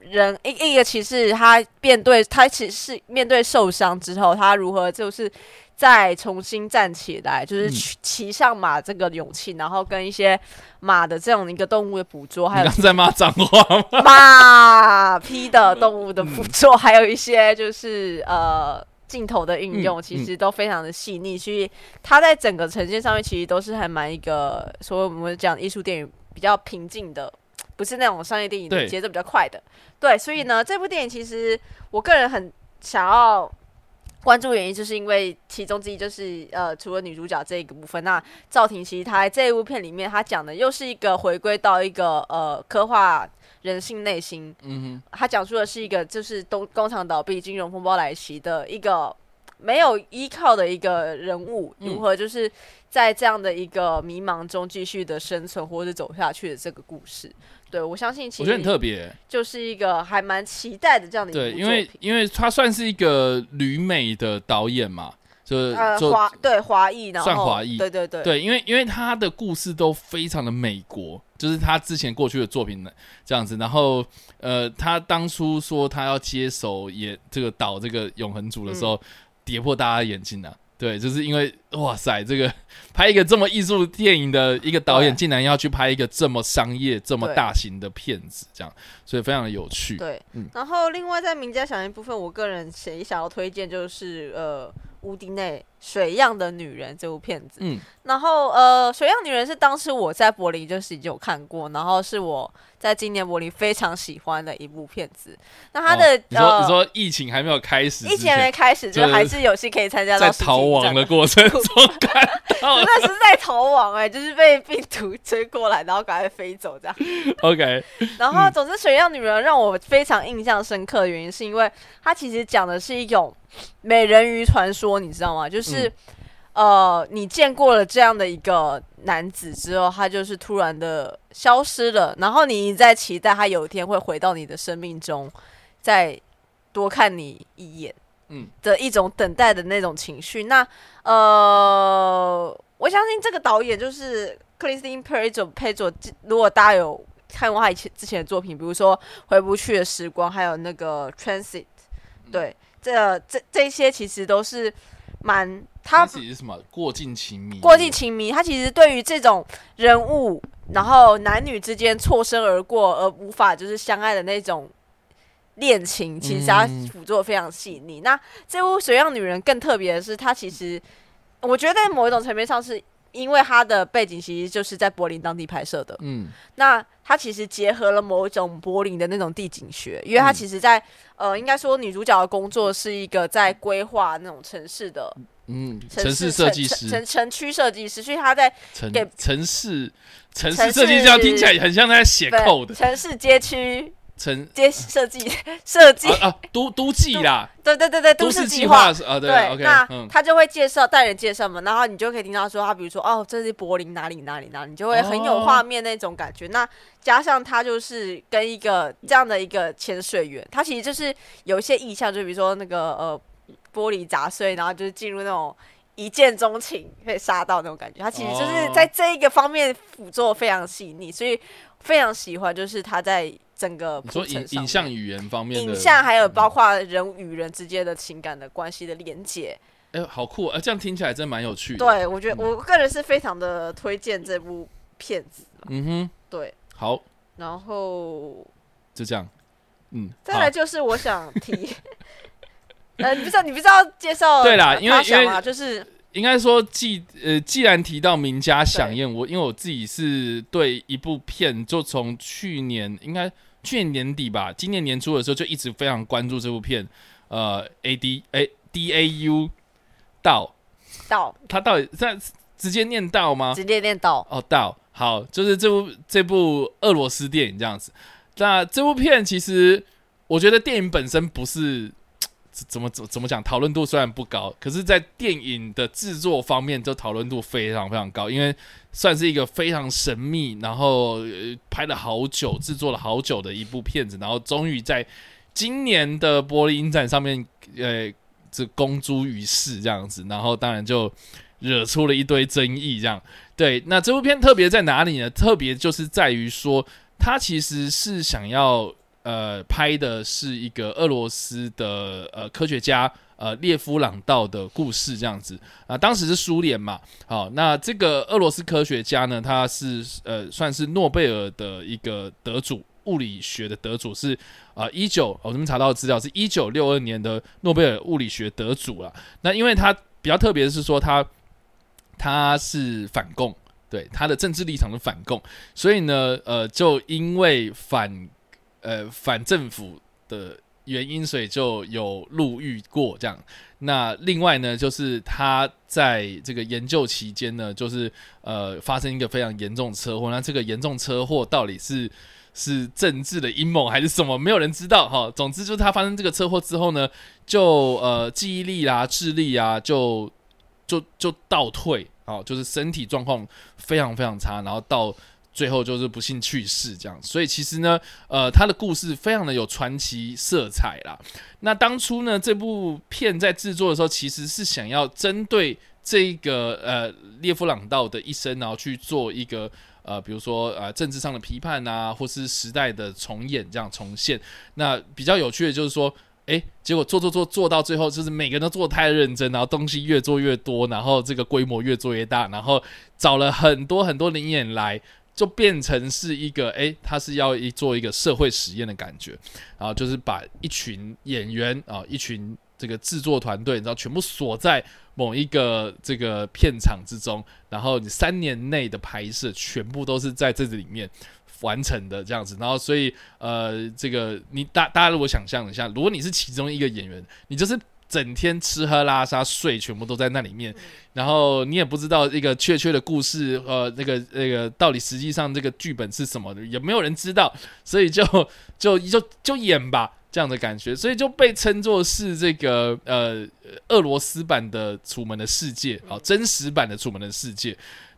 人一一个骑士他面对他其实是面对受伤之后，他如何就是。再重新站起来，就是骑上马这个勇气，然后跟一些马的这种一个动物的捕捉，还有在骂脏话，马匹的动物的捕捉，还有一些就是呃镜头的运用，其实都非常的细腻，所以它在整个呈现上面其实都是还蛮一个，所以我们讲艺术电影比较平静的，不是那种商业电影的节奏比较快的。对，所以呢，这部电影其实我个人很想要。关注原因就是因为其中之一就是呃，除了女主角这一个部分，那赵婷其实她在这一部片里面，她讲的又是一个回归到一个呃，刻画人性内心。嗯哼，她讲述的是一个就是东工厂倒闭、金融风暴来袭的一个没有依靠的一个人物，如何就是在这样的一个迷茫中继续的生存或者走下去的这个故事。对，我相信其实我觉得很特别，就是一个还蛮期待的这样的一对，因为因为他算是一个旅美的导演嘛，就是华对华裔，然后算华裔，对对对。对，因为因为他的故事都非常的美国，就是他之前过去的作品呢这样子，然后呃，他当初说他要接手也这个导这个永恒组的时候，跌破大家眼镜啊。对，就是因为哇塞，这个 拍一个这么艺术电影的一个导演，竟然要去拍一个这么商业、这么大型的片子，这样，所以非常的有趣。对，嗯。然后另外在名家响应部分，我个人谁想要推荐，就是呃。乌迪内《水样的女人》这部片子，嗯，然后呃，《水样女人》是当时我在柏林就是已经有看过，然后是我在今年柏林非常喜欢的一部片子。那它的你说你说疫情还没有开始，疫情还没开始，就还是有戏可以参加，在逃亡的过程中看，真的是在逃亡哎，就是被病毒追过来，然后赶快飞走这样。OK，然后总之《水样女人》让我非常印象深刻的原因，是因为它其实讲的是一种。美人鱼传说，你知道吗？就是，呃，你见过了这样的一个男子之后，他就是突然的消失了，然后你在期待他有一天会回到你的生命中，再多看你一眼，嗯，的一种等待的那种情绪。那，呃，我相信这个导演就是克里斯汀·佩佐佩佐。如果大家有看过他以前之前的作品，比如说《回不去的时光》，还有那个《Transit》，对。这这这些其实都是蛮他自己是什么过境情迷，过境情迷。他其实对于这种人物，然后男女之间错身而过而无法就是相爱的那种恋情，其实他捕捉非常细腻。那这部《水样女人》更特别的是，他其实我觉得在某一种层面上是。因为它的背景其实就是在柏林当地拍摄的，嗯，那它其实结合了某一种柏林的那种地景学，因为它其实，在呃，应该说女主角的工作是一个在规划那种城市的，嗯，城市设计师，城城区设计师，所以他在给城市城市设计这样听起来很像在写 code，城市街区。城接设计 设计啊，都都计啦，对对对对，都市计划啊，对，那他就会介绍带人介绍嘛，然后你就可以听到说他比如说哦，这是柏林哪里哪里哪里，你就会很有画面那种感觉。那加上他就是跟一个这样的一个潜水员，他其实就是有一些意象，就比如说那个呃玻璃砸碎，然后就是进入那种一见钟情被杀到那种感觉。他其实就是在这一个方面辅助非常细腻，所以非常喜欢，就是他在。整个说影影像语言方面，影像还有包括人与人之间的情感的关系的连接，哎，好酷！啊，这样听起来真蛮有趣。对，我觉得我个人是非常的推荐这部片子。嗯哼，对，好，然后就这样，嗯，再来就是我想提，呃，你不知道，你不知道介绍对啦，因为因为就是。应该说，既呃，既然提到名家响应，我因为我自己是对一部片，就从去年应该去年年底吧，今年年初的时候就一直非常关注这部片，呃，A D A D A U 道道，他到底在直接念道吗？直接念道哦，道好，就是这部这部俄罗斯电影这样子。那这部片其实我觉得电影本身不是。怎么怎么怎么讲？讨论度虽然不高，可是，在电影的制作方面，就讨论度非常非常高，因为算是一个非常神秘，然后拍了好久、制作了好久的一部片子，然后终于在今年的柏林影展上面，呃，这公诸于世这样子，然后当然就惹出了一堆争议。这样，对，那这部片特别在哪里呢？特别就是在于说，它其实是想要。呃，拍的是一个俄罗斯的呃科学家呃列夫朗道的故事，这样子啊，当时是苏联嘛，好，那这个俄罗斯科学家呢，他是呃算是诺贝尔的一个得主，物理学的得主是啊，一九我这边查到的资料是一九六二年的诺贝尔物理学得主了。那因为他比较特别的是说他他是反共，对他的政治立场是反共，所以呢，呃，就因为反呃反政府的原因，所以就有入狱过这样。那另外呢，就是他在这个研究期间呢，就是呃发生一个非常严重车祸。那这个严重车祸到底是是政治的阴谋还是什么？没有人知道哈。总之就是他发生这个车祸之后呢，就呃记忆力啦、智力啊，就就就倒退啊，就是身体状况非常非常差，然后到。最后就是不幸去世，这样。所以其实呢，呃，他的故事非常的有传奇色彩啦。那当初呢，这部片在制作的时候，其实是想要针对这个呃列夫朗道的一生，然后去做一个呃，比如说呃政治上的批判啊，或是时代的重演这样重现。那比较有趣的就是说，诶，结果做做做做到最后，就是每个人都做的太认真，然后东西越做越多，然后这个规模越做越大，然后找了很多很多灵演来。就变成是一个，诶，他是要一做一个社会实验的感觉，然后就是把一群演员啊，一群这个制作团队，然后全部锁在某一个这个片场之中，然后你三年内的拍摄全部都是在这里面完成的这样子，然后所以呃，这个你大大家如果想象一下，如果你是其中一个演员，你就是。整天吃喝拉撒睡，全部都在那里面，然后你也不知道一个确切的故事，呃，那个那个到底实际上这个剧本是什么的，也没有人知道，所以就就就就演吧这样的感觉，所以就被称作是这个呃俄罗斯版的《楚门的世界》啊，真实版的《楚门的世界》。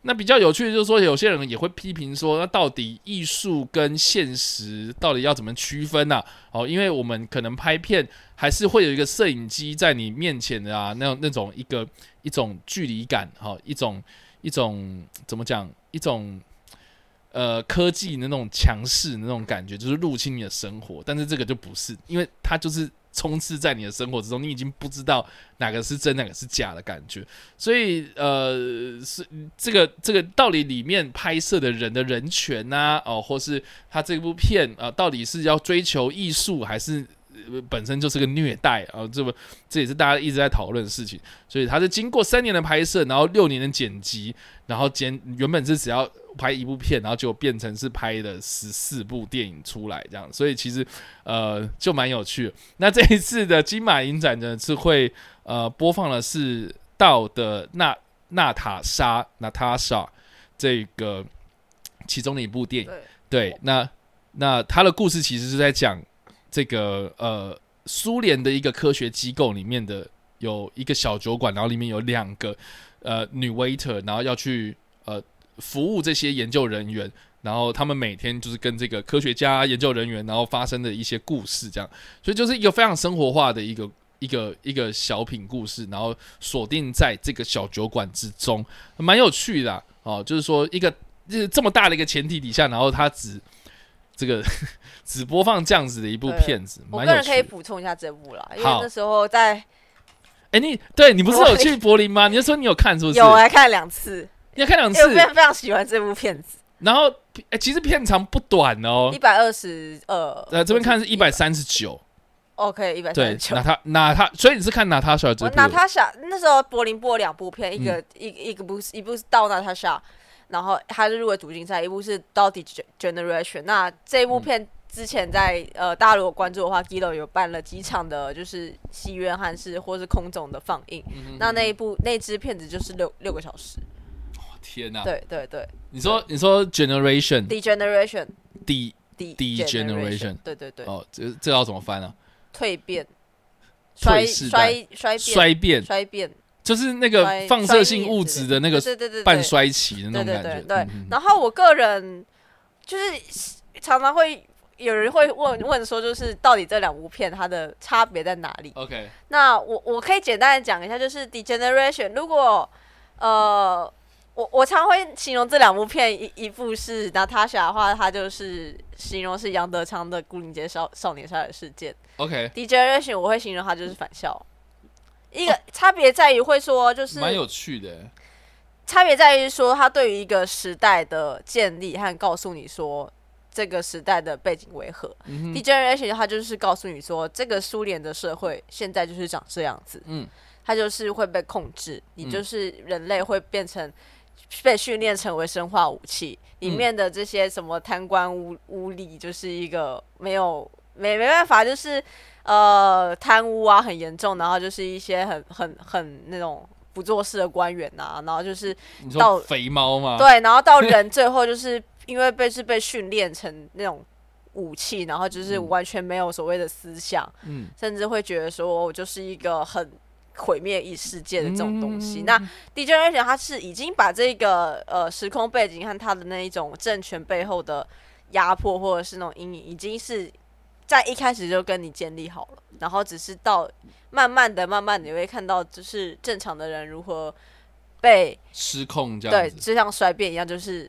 那比较有趣的就是说，有些人也会批评说，那到底艺术跟现实到底要怎么区分呢？哦，因为我们可能拍片还是会有一个摄影机在你面前的啊，那那种一个一种距离感，哈，一种一种怎么讲，一种呃科技那种强势那种感觉，就是入侵你的生活。但是这个就不是，因为它就是。充斥在你的生活之中，你已经不知道哪个是真，哪个是假的感觉。所以，呃，是这个这个到底里面拍摄的人的人权呐，哦，或是他这部片啊，到底是要追求艺术，还是本身就是个虐待啊？这不，这也是大家一直在讨论的事情。所以，它是经过三年的拍摄，然后六年的剪辑，然后剪原本是只要。拍一部片，然后就变成是拍的十四部电影出来这样，所以其实呃就蛮有趣。那这一次的金马影展呢，是会呃播放的是道的娜娜塔莎娜塔莎这个其中的一部电影。对，那那他的故事其实是在讲这个呃苏联的一个科学机构里面的有一个小酒馆，然后里面有两个呃女 waiter，然后要去呃。服务这些研究人员，然后他们每天就是跟这个科学家、研究人员，然后发生的一些故事，这样，所以就是一个非常生活化的一个一个一个小品故事，然后锁定在这个小酒馆之中，蛮有趣的哦。就是说，一个就是这么大的一个前提底下，然后他只这个 只播放这样子的一部片子，我个人可以补充一下这部啦，因为那时候在，哎，你对你不是有去柏林吗？你就说你有看是不是？有，来看了两次。你要看两次，我非常非常喜欢这部片子。然后，哎，其实片长不短哦，一百二十二。呃，这边看是一百三十九。OK，一百三十九。那他，那他，所以你是看娜塔莎这部？娜塔莎那时候柏林播两部片，一个一一个不是一部是到娜塔莎，然后他是入围主竞赛，一部是到底 Generation。那这部片之前在呃，大家如果关注的话，Gillo 有办了几场的，就是戏院还是或是空总的放映。那那一部那支片子就是六六个小时。天呐！对对对，你说你说 generation，degeneration，degeneration，对对对。哦，这这要怎么翻啊？蜕变，衰衰衰衰变。衰变，就是那个放射性物质的那个对对对半衰期的那种感觉。对，然后我个人就是常常会有人会问问说，就是到底这两部片它的差别在哪里？OK，那我我可以简单的讲一下，就是 degeneration，如果呃。我我常会形容这两部片，一一部是娜塔莎的话，它就是形容是杨德昌的《孤林街少少年杀人事件》。OK，Degeneration 我会形容它就是返校。一个差别在于会说就是蛮有趣的，差别在于说他对于一个时代的建立和告诉你说这个时代的背景为何。D generation 它就是告诉你说，这个苏联的社会现在就是长这样子，嗯，它就是会被控制，你就是人类会变成被训练成为生化武器，里面的这些什么贪官污污吏，就是一个没有没没办法，就是呃贪污啊很严重，然后就是一些很很很那种。不做事的官员呐，然后就是到肥猫嘛？对，然后到人最后就是因为被是被训练成那种武器，然后就是完全没有所谓的思想，嗯，甚至会觉得说我就是一个很毁灭异世界的这种东西。那 D J 而且他是已经把这个呃时空背景和他的那一种政权背后的压迫或者是那种阴影，已经是在一开始就跟你建立好了，然后只是到。慢慢的，慢慢的，你会看到，就是正常的人如何被失控，这样对，就像衰变一样，就是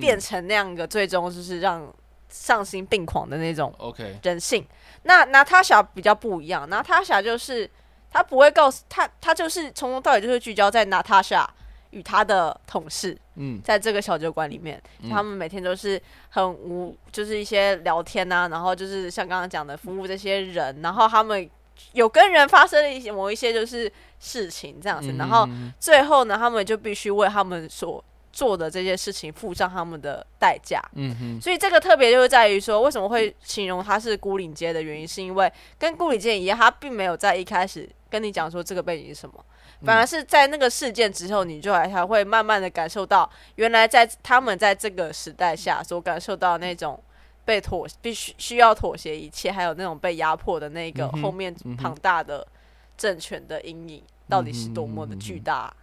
变成那样一个最终就是让丧心病狂的那种 OK 人性。那娜塔莎比较不一样，娜塔莎就是他不会告诉他，他就是从头到尾就是聚焦在娜塔莎与他的同事，嗯，在这个小酒馆里面，他们每天都是很无，就是一些聊天啊，然后就是像刚刚讲的服务这些人，然后他们。有跟人发生了一些某一些就是事情这样子，然后最后呢，他们就必须为他们所做的这些事情付上他们的代价。嗯哼，所以这个特别就是在于说，为什么会形容他是孤岭街的原因，是因为跟孤岭街一样，他并没有在一开始跟你讲说这个背景是什么，反而是在那个事件之后，你就还会慢慢的感受到，原来在他们在这个时代下所感受到那种。被妥必须需要妥协一切，还有那种被压迫的那个后面庞大的政权的阴影，到底是多么的巨大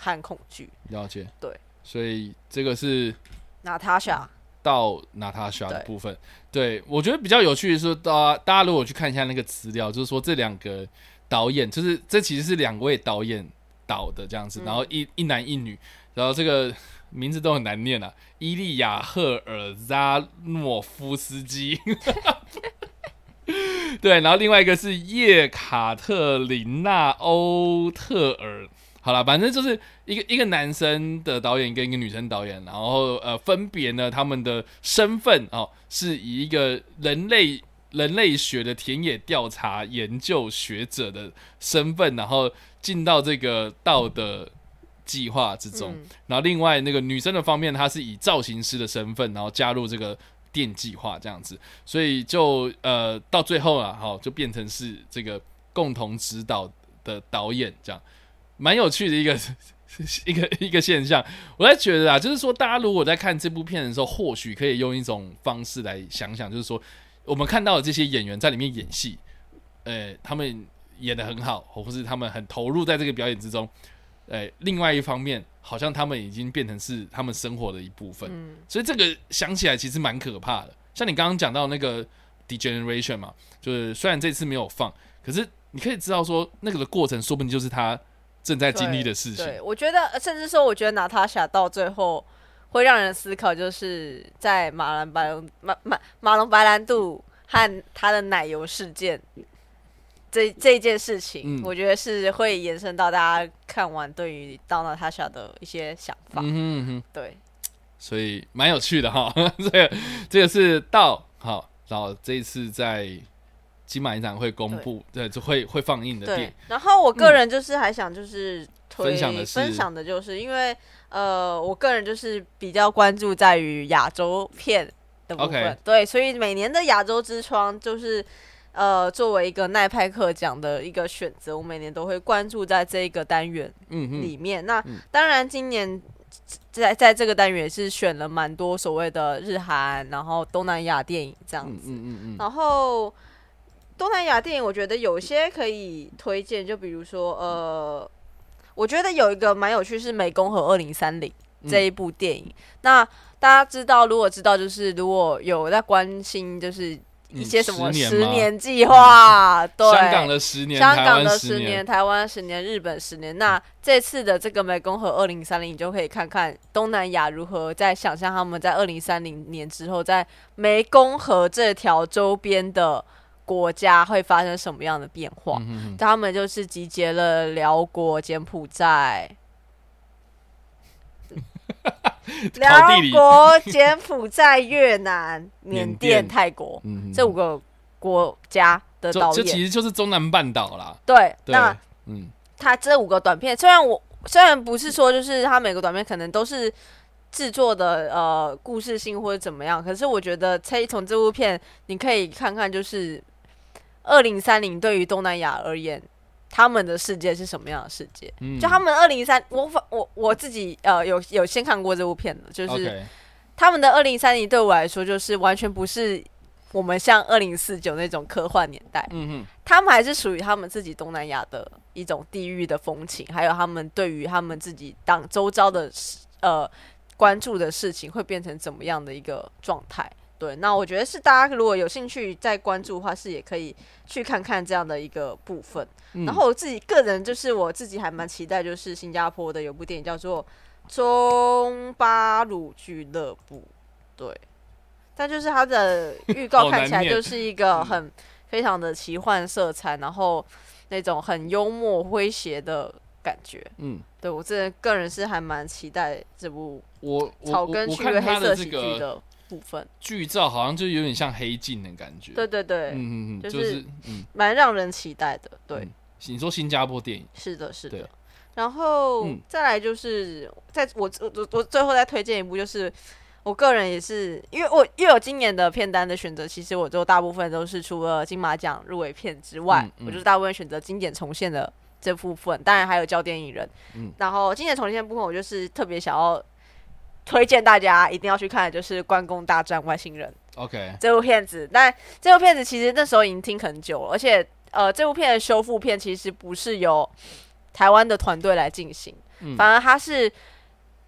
和恐惧？了解，对，所以这个是娜塔莎到娜塔莎的部分。对我觉得比较有趣的是，大家大家如果去看一下那个资料，就是说这两个导演，就是这其实是两位导演导的这样子，然后一一男一女，然后这个。名字都很难念啊，伊利亚赫尔扎诺夫斯基，对，然后另外一个是叶卡特琳娜欧特尔，好了，反正就是一个一个男生的导演跟一个女生导演，然后呃，分别呢他们的身份哦，是以一个人类人类学的田野调查研究学者的身份，然后进到这个道的。计划之中，然后另外那个女生的方面，她是以造型师的身份，然后加入这个电计划这样子，所以就呃到最后啊，哈，就变成是这个共同指导的导演这样，蛮有趣的一个 一个一个现象。我在觉得啊，就是说大家如果在看这部片的时候，或许可以用一种方式来想想，就是说我们看到的这些演员在里面演戏，呃，他们演的很好，或是他们很投入在这个表演之中。哎，另外一方面，好像他们已经变成是他们生活的一部分，所以这个想起来其实蛮可怕的。像你刚刚讲到那个 degeneration 嘛，就是虽然这次没有放，可是你可以知道说那个的过程，说不定就是他正在经历的事情。对，我觉得甚至说，我觉得娜塔莎到最后会让人思考，就是在马兰白马马马龙白兰度和他的奶油事件。这这件事情，我觉得是会延伸到大家看完对于到娜塔莎的一些想法。嗯哼，对，所以蛮有趣的哈。这个这个是到好，然后这一次在金马影展会公布，对，就会会放映的电影。然后我个人就是还想就是分享的分享的就是因为呃，我个人就是比较关注在于亚洲片的部分，对，所以每年的亚洲之窗就是。呃，作为一个奈派克奖的一个选择，我每年都会关注在这个单元里面。那当然，今年在在这个单元是选了蛮多所谓的日韩，然后东南亚电影这样子。嗯嗯嗯。然后东南亚电影，我觉得有些可以推荐，就比如说，呃，我觉得有一个蛮有趣是《湄公河二零三零》这一部电影。那大家知道，如果知道，就是如果有在关心，就是。一些什么十年计划？对，香港的十年，香港的十年，台湾十年，日本十年。那这次的这个湄公河二零三零，你就可以看看东南亚如何在想象他们在二零三零年之后，在湄公河这条周边的国家会发生什么样的变化。他们就是集结了辽国、柬埔寨。辽国、柬埔寨、越南、缅甸、泰国，这五个国家的导演，这其实就是中南半岛啦。对，那嗯，他这五个短片，虽然我虽然不是说就是他每个短片可能都是制作的呃故事性或者怎么样，可是我觉得可以从这部片你可以看看，就是二零三零对于东南亚而言。他们的世界是什么样的世界？就他们二零三，我我我自己呃有有先看过这部片的，就是他们的二零三零对我来说，就是完全不是我们像二零四九那种科幻年代。嗯哼，他们还是属于他们自己东南亚的一种地域的风情，还有他们对于他们自己当周遭的呃关注的事情会变成怎么样的一个状态。对，那我觉得是大家如果有兴趣再关注的话，是也可以去看看这样的一个部分。然后我自己个人就是我自己还蛮期待，就是新加坡的有部电影叫做《中巴鲁俱乐部》。对，但就是它的 预告看起来就是一个很非常的奇幻色彩，然后那种很幽默诙谐的感觉。嗯，对我这个人是还蛮期待这部我草根趣味黑色喜剧的。部分剧照好像就有点像黑镜的感觉，对对对，嗯嗯嗯，就是嗯，蛮让人期待的。对，你说新加坡电影是的，是的。然后再来就是，在我我我最后再推荐一部，就是我个人也是，因为我因为有今年的片单的选择，其实我就大部分都是除了金马奖入围片之外，我就是大部分选择经典重现的这部分，当然还有焦电影人。嗯，然后经典重现部分，我就是特别想要。推荐大家一定要去看的就是《关公大战外星人》。OK，这部片子，但这部片子其实那时候已经听很久了，而且呃，这部片的修复片其实不是由台湾的团队来进行，反而他是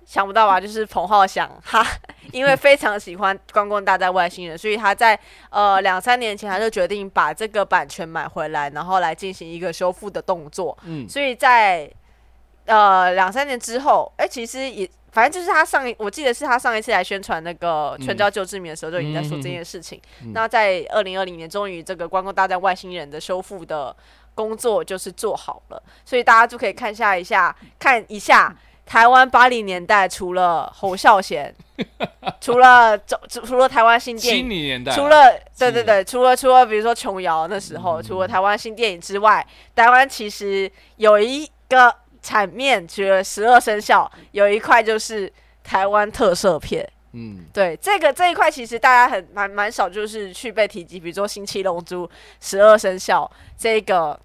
想不到吧？就是彭浩翔，他因为非常喜欢《关公大战外星人》，所以他在呃两三年前他就决定把这个版权买回来，然后来进行一个修复的动作。嗯，所以在呃两三年之后，哎，其实也。反正就是他上一，我记得是他上一次来宣传那个《春娇救志明》的时候，就已经在说这件事情。那在二零二零年，终于这个《关公大战外星人》的修复的工作就是做好了，所以大家就可以看下一下，看一下台湾八零年代，除了侯孝贤，除了除除了台湾新电影，除了对对对，除了除了比如说琼瑶那时候，除了台湾新电影之外，台湾其实有一个。场面除了十二生肖，有一块就是台湾特色片。嗯，对，这个这一块其实大家很蛮蛮少，就是去被提及。比如说《新七龙珠》十二生肖这个，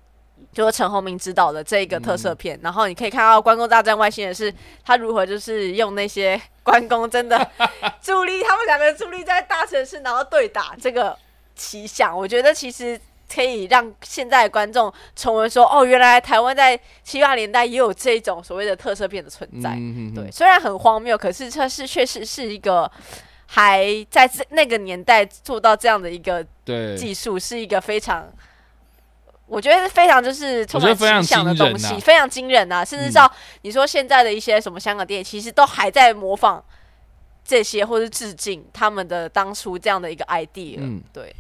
就是陈鸿明执导的这个特色片。然后你可以看到《关公大战外星人》是他如何就是用那些关公真的 助力，他们两个助力在大城市然后对打这个奇想。我觉得其实。可以让现在的观众重温说：“哦，原来台湾在七八年代也有这种所谓的特色片的存在。”对，虽然很荒谬，可是它是确实是一个还在这那个年代做到这样的一个技术，是一个非常我觉得非常就是充满奇想的东西，非常惊人啊！甚至到你说现在的一些什么香港电影，其实都还在模仿这些，或是致敬他们的当初这样的一个 idea。嗯，对。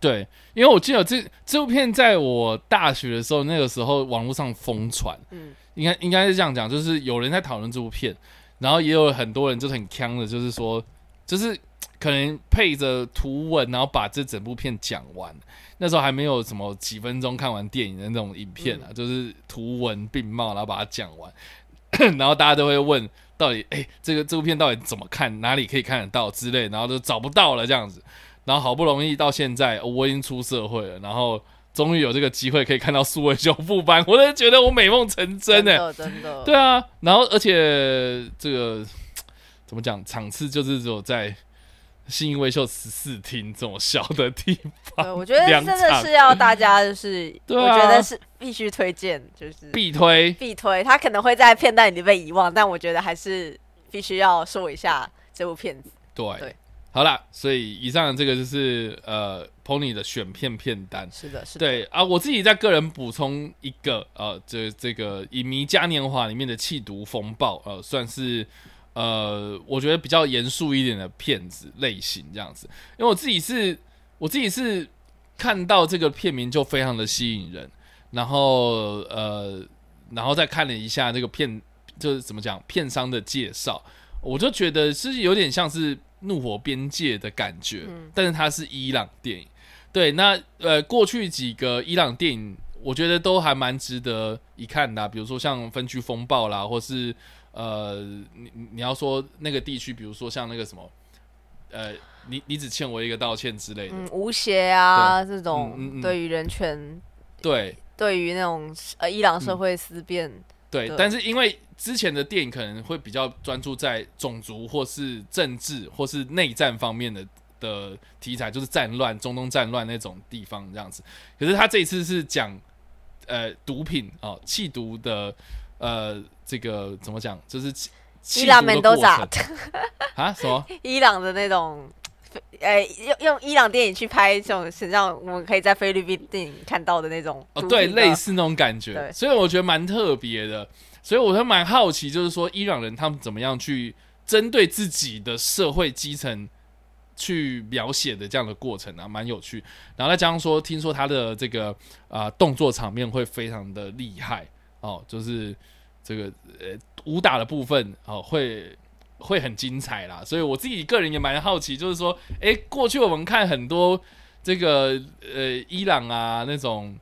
对，因为我记得这这部片在我大学的时候，那个时候网络上疯传，嗯，应该应该是这样讲，就是有人在讨论这部片，然后也有很多人就是很呛的，就是说，就是可能配着图文，然后把这整部片讲完。那时候还没有什么几分钟看完电影的那种影片啊，就是图文并茂，然后把它讲完，然后大家都会问，到底哎，这个这部片到底怎么看，哪里可以看得到之类，然后都找不到了这样子。然后好不容易到现在，我已经出社会了，然后终于有这个机会可以看到数位修复班，我都觉得我美梦成真呢，真的，对啊。然后而且这个怎么讲，场次就是只有在新威秀十四厅这种小的地方。对，我觉得真的是要大家就是，我觉得是必须推荐，就是必推必推。他可能会在片段里被遗忘，但我觉得还是必须要说一下这部片子。对。好啦，所以以上这个就是呃，Pony 的选片片单。是的，是的。对啊，我自己在个人补充一个呃，这这个《影迷嘉年华》里面的《气毒风暴》呃，算是呃，我觉得比较严肃一点的片子类型这样子。因为我自己是，我自己是看到这个片名就非常的吸引人，然后呃，然后再看了一下这个片，就是怎么讲片商的介绍。我就觉得是有点像是怒火边界的感觉，但是它是伊朗电影。对，那呃，过去几个伊朗电影，我觉得都还蛮值得一看的，比如说像《分区风暴》啦，或是呃，你你要说那个地区，比如说像那个什么，呃，你你只欠我一个道歉之类的，无邪啊，这种对于人权，对，对于那种呃伊朗社会思辨，对，但是因为之前的电影可能会比较专注在种族或是政治或是内战方面的。的题材就是战乱，中东战乱那种地方这样子。可是他这一次是讲，呃，毒品哦，弃毒的，呃，这个怎么讲？就是伊朗门都咋啊？什么？伊朗的那种，呃，用用伊朗电影去拍这种，实际上我们可以在菲律宾电影看到的那种。哦，对，类似那种感觉。所以我觉得蛮特别的。所以我还蛮好奇，就是说伊朗人他们怎么样去针对自己的社会基层。去描写的这样的过程啊，蛮有趣。然后再加上说，听说他的这个啊动作场面会非常的厉害哦，就是这个呃武打的部分哦会会很精彩啦。所以我自己个人也蛮好奇，就是说，诶，过去我们看很多这个呃伊朗啊那种。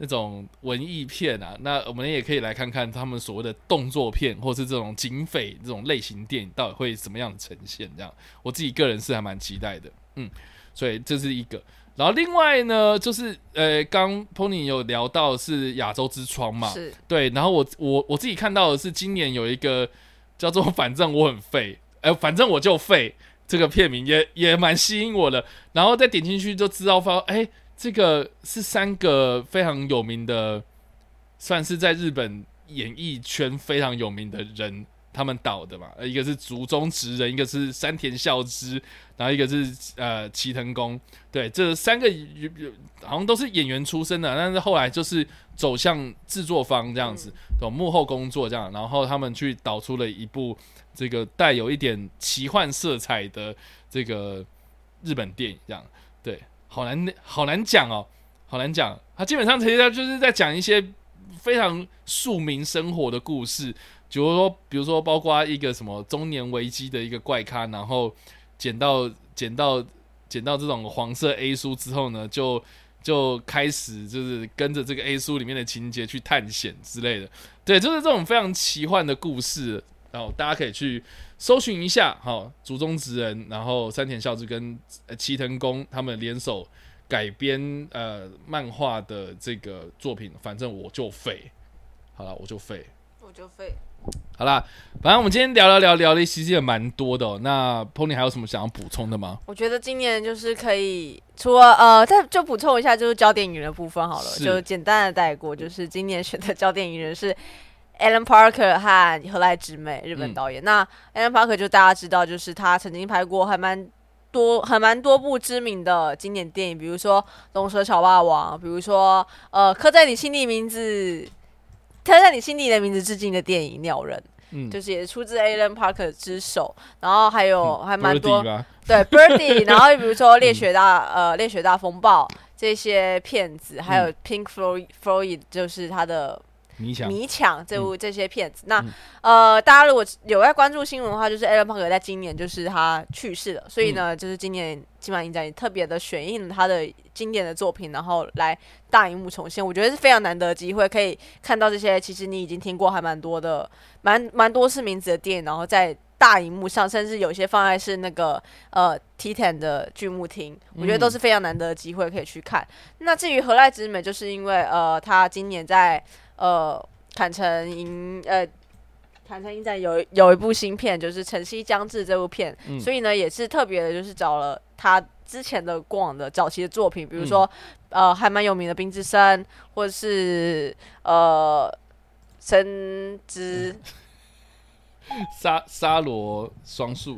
那种文艺片啊，那我们也可以来看看他们所谓的动作片，或是这种警匪这种类型电影，到底会怎么样呈现？这样，我自己个人是还蛮期待的。嗯，所以这是一个。然后另外呢，就是呃，刚 Pony 有聊到是亚洲之窗嘛，是对。然后我我我自己看到的是今年有一个叫做 “反正我很废”，哎，反正我就废这个片名也也蛮吸引我的。然后再点进去就知道发哎。这个是三个非常有名的，算是在日本演艺圈非常有名的人，他们导的嘛。呃，一个是竹中直人，一个是山田孝之，然后一个是呃齐藤公。对，这三个好像都是演员出身的，但是后来就是走向制作方这样子，走幕后工作这样，然后他们去导出了一部这个带有一点奇幻色彩的这个日本电影，这样对。好难，好难讲哦，好难讲。他基本上其实他就是在讲一些非常庶民生活的故事，比如说，比如说，包括一个什么中年危机的一个怪咖，然后捡到捡到捡到这种黄色 A 书之后呢，就就开始就是跟着这个 A 书里面的情节去探险之类的。对，就是这种非常奇幻的故事，然后大家可以去。搜寻一下，哈，竹中直人，然后山田孝之跟齐藤公他们联手改编呃漫画的这个作品，反正我就废，好了，我就废，我就废，好啦，反正我们今天聊聊聊聊的其实也蛮多的。那 Pony 还有什么想要补充的吗？我觉得今年就是可以，除了呃，再就补充一下，就是焦点影人的部分好了，就简单的带过，就是今年选的焦点影人是。Alan Parker 和何来直美，日本导演。那 Alan Parker 就大家知道，就是他曾经拍过还蛮多、还蛮多部知名的经典电影，比如说《龙蛇小霸王》，比如说呃，刻在你心底名字，刻在你心底的名字致敬的电影《鸟人》，嗯，就是也出自 Alan Parker 之手。然后还有还蛮多，对 Birdy，然后比如说《猎雪大》呃，《猎雪大风暴》这些片子，还有 Pink Floyd，就是他的。迷抢，迷抢这部这些片子，那呃，大家如果有在关注新闻的话，就是 Alan Parker 在今年就是他去世了，所以呢，就是今年金马影展也特别的选映了他的经典的作品，然后来大荧幕重现，我觉得是非常难得的机会，可以看到这些其实你已经听过还蛮多的，蛮蛮多次名字的电影，然后在大荧幕上，甚至有些放在是那个呃 T Ten 的剧目厅，我觉得都是非常难得的机会可以去看。那至于何赖之美，就是因为呃，他今年在呃，坦诚银呃，坦诚影展有有一部新片，就是《晨曦将至》这部片，所以呢，也是特别的，就是找了他之前的过往的早期的作品，比如说呃，还蛮有名的《冰之山》，或者是呃，《神之沙沙罗双树》，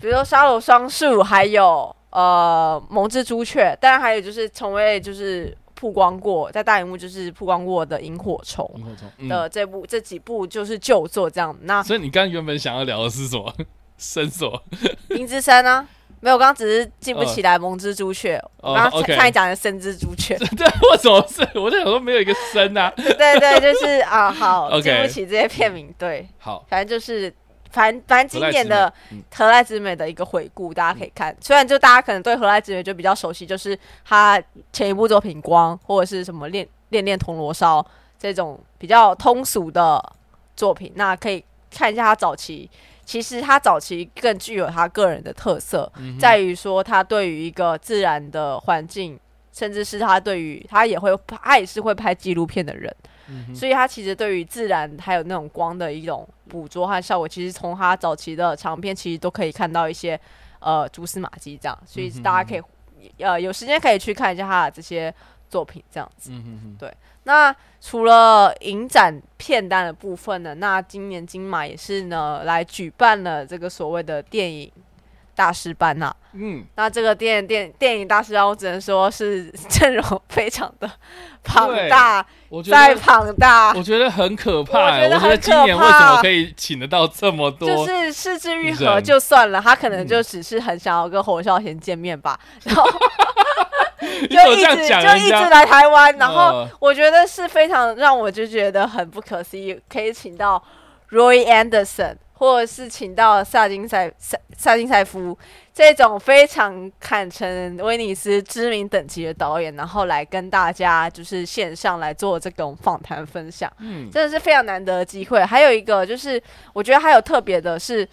比如说《沙罗双树》，还有呃，《蒙之朱雀》，当然还有就是从未就是。曝光过，在大荧幕就是曝光过的《萤火虫》的这部这几部就是旧作这样。那所以你刚刚原本想要聊的是什么？生索？冰之森啊？没有，刚刚只是记不起来《蒙之朱雀》。我刚刚看你讲的《生之朱雀》。对，为什么是？我就想说没有一个生啊。对对，就是啊，好，记不起这些片名。对，好，反正就是反反经典的荷赖之美的一个回顾，大家可以看。虽然就大家可能对荷赖之美就比较熟悉，就是他前一部作品《光》或者是什么《恋恋恋铜锣烧》这种比较通俗的作品，那可以看一下他早期。其实他早期更具有他个人的特色，在于说他对于一个自然的环境，甚至是他对于他也会他也是会拍纪录片的人。所以，他其实对于自然还有那种光的一种捕捉和效果，其实从他早期的长片，其实都可以看到一些呃蛛丝马迹这样。所以大家可以呃有时间可以去看一下他的这些作品这样子。对。那除了影展片单的部分呢？那今年金马也是呢来举办了这个所谓的电影。大师班呐，嗯，那这个电电电影大师班，我只能说是阵容非常的庞大，再庞大，我觉得很可怕。我觉得今年为什么可以请得到这么多？就是失之愈合就算了，他可能就只是很想要跟侯孝贤见面吧，然后就一直就一直来台湾，然后我觉得是非常让我就觉得很不可思议，可以请到 Roy Anderson。或者是请到萨金塞萨萨金塞夫这种非常堪称威尼斯知名等级的导演，然后来跟大家就是线上来做这种访谈分享，嗯，真的是非常难得的机会。还有一个就是，我觉得还有特别的是，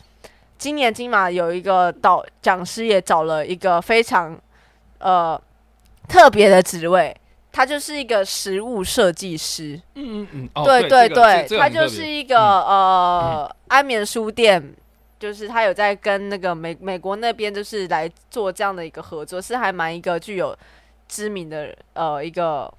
今年金马有一个导讲师也找了一个非常呃特别的职位。他就是一个食物设计师，嗯嗯嗯，对对对，他就是一个呃安眠书店，就是他有在跟那个美美国那边就是来做这样的一个合作，是还蛮一个具有知名的呃一个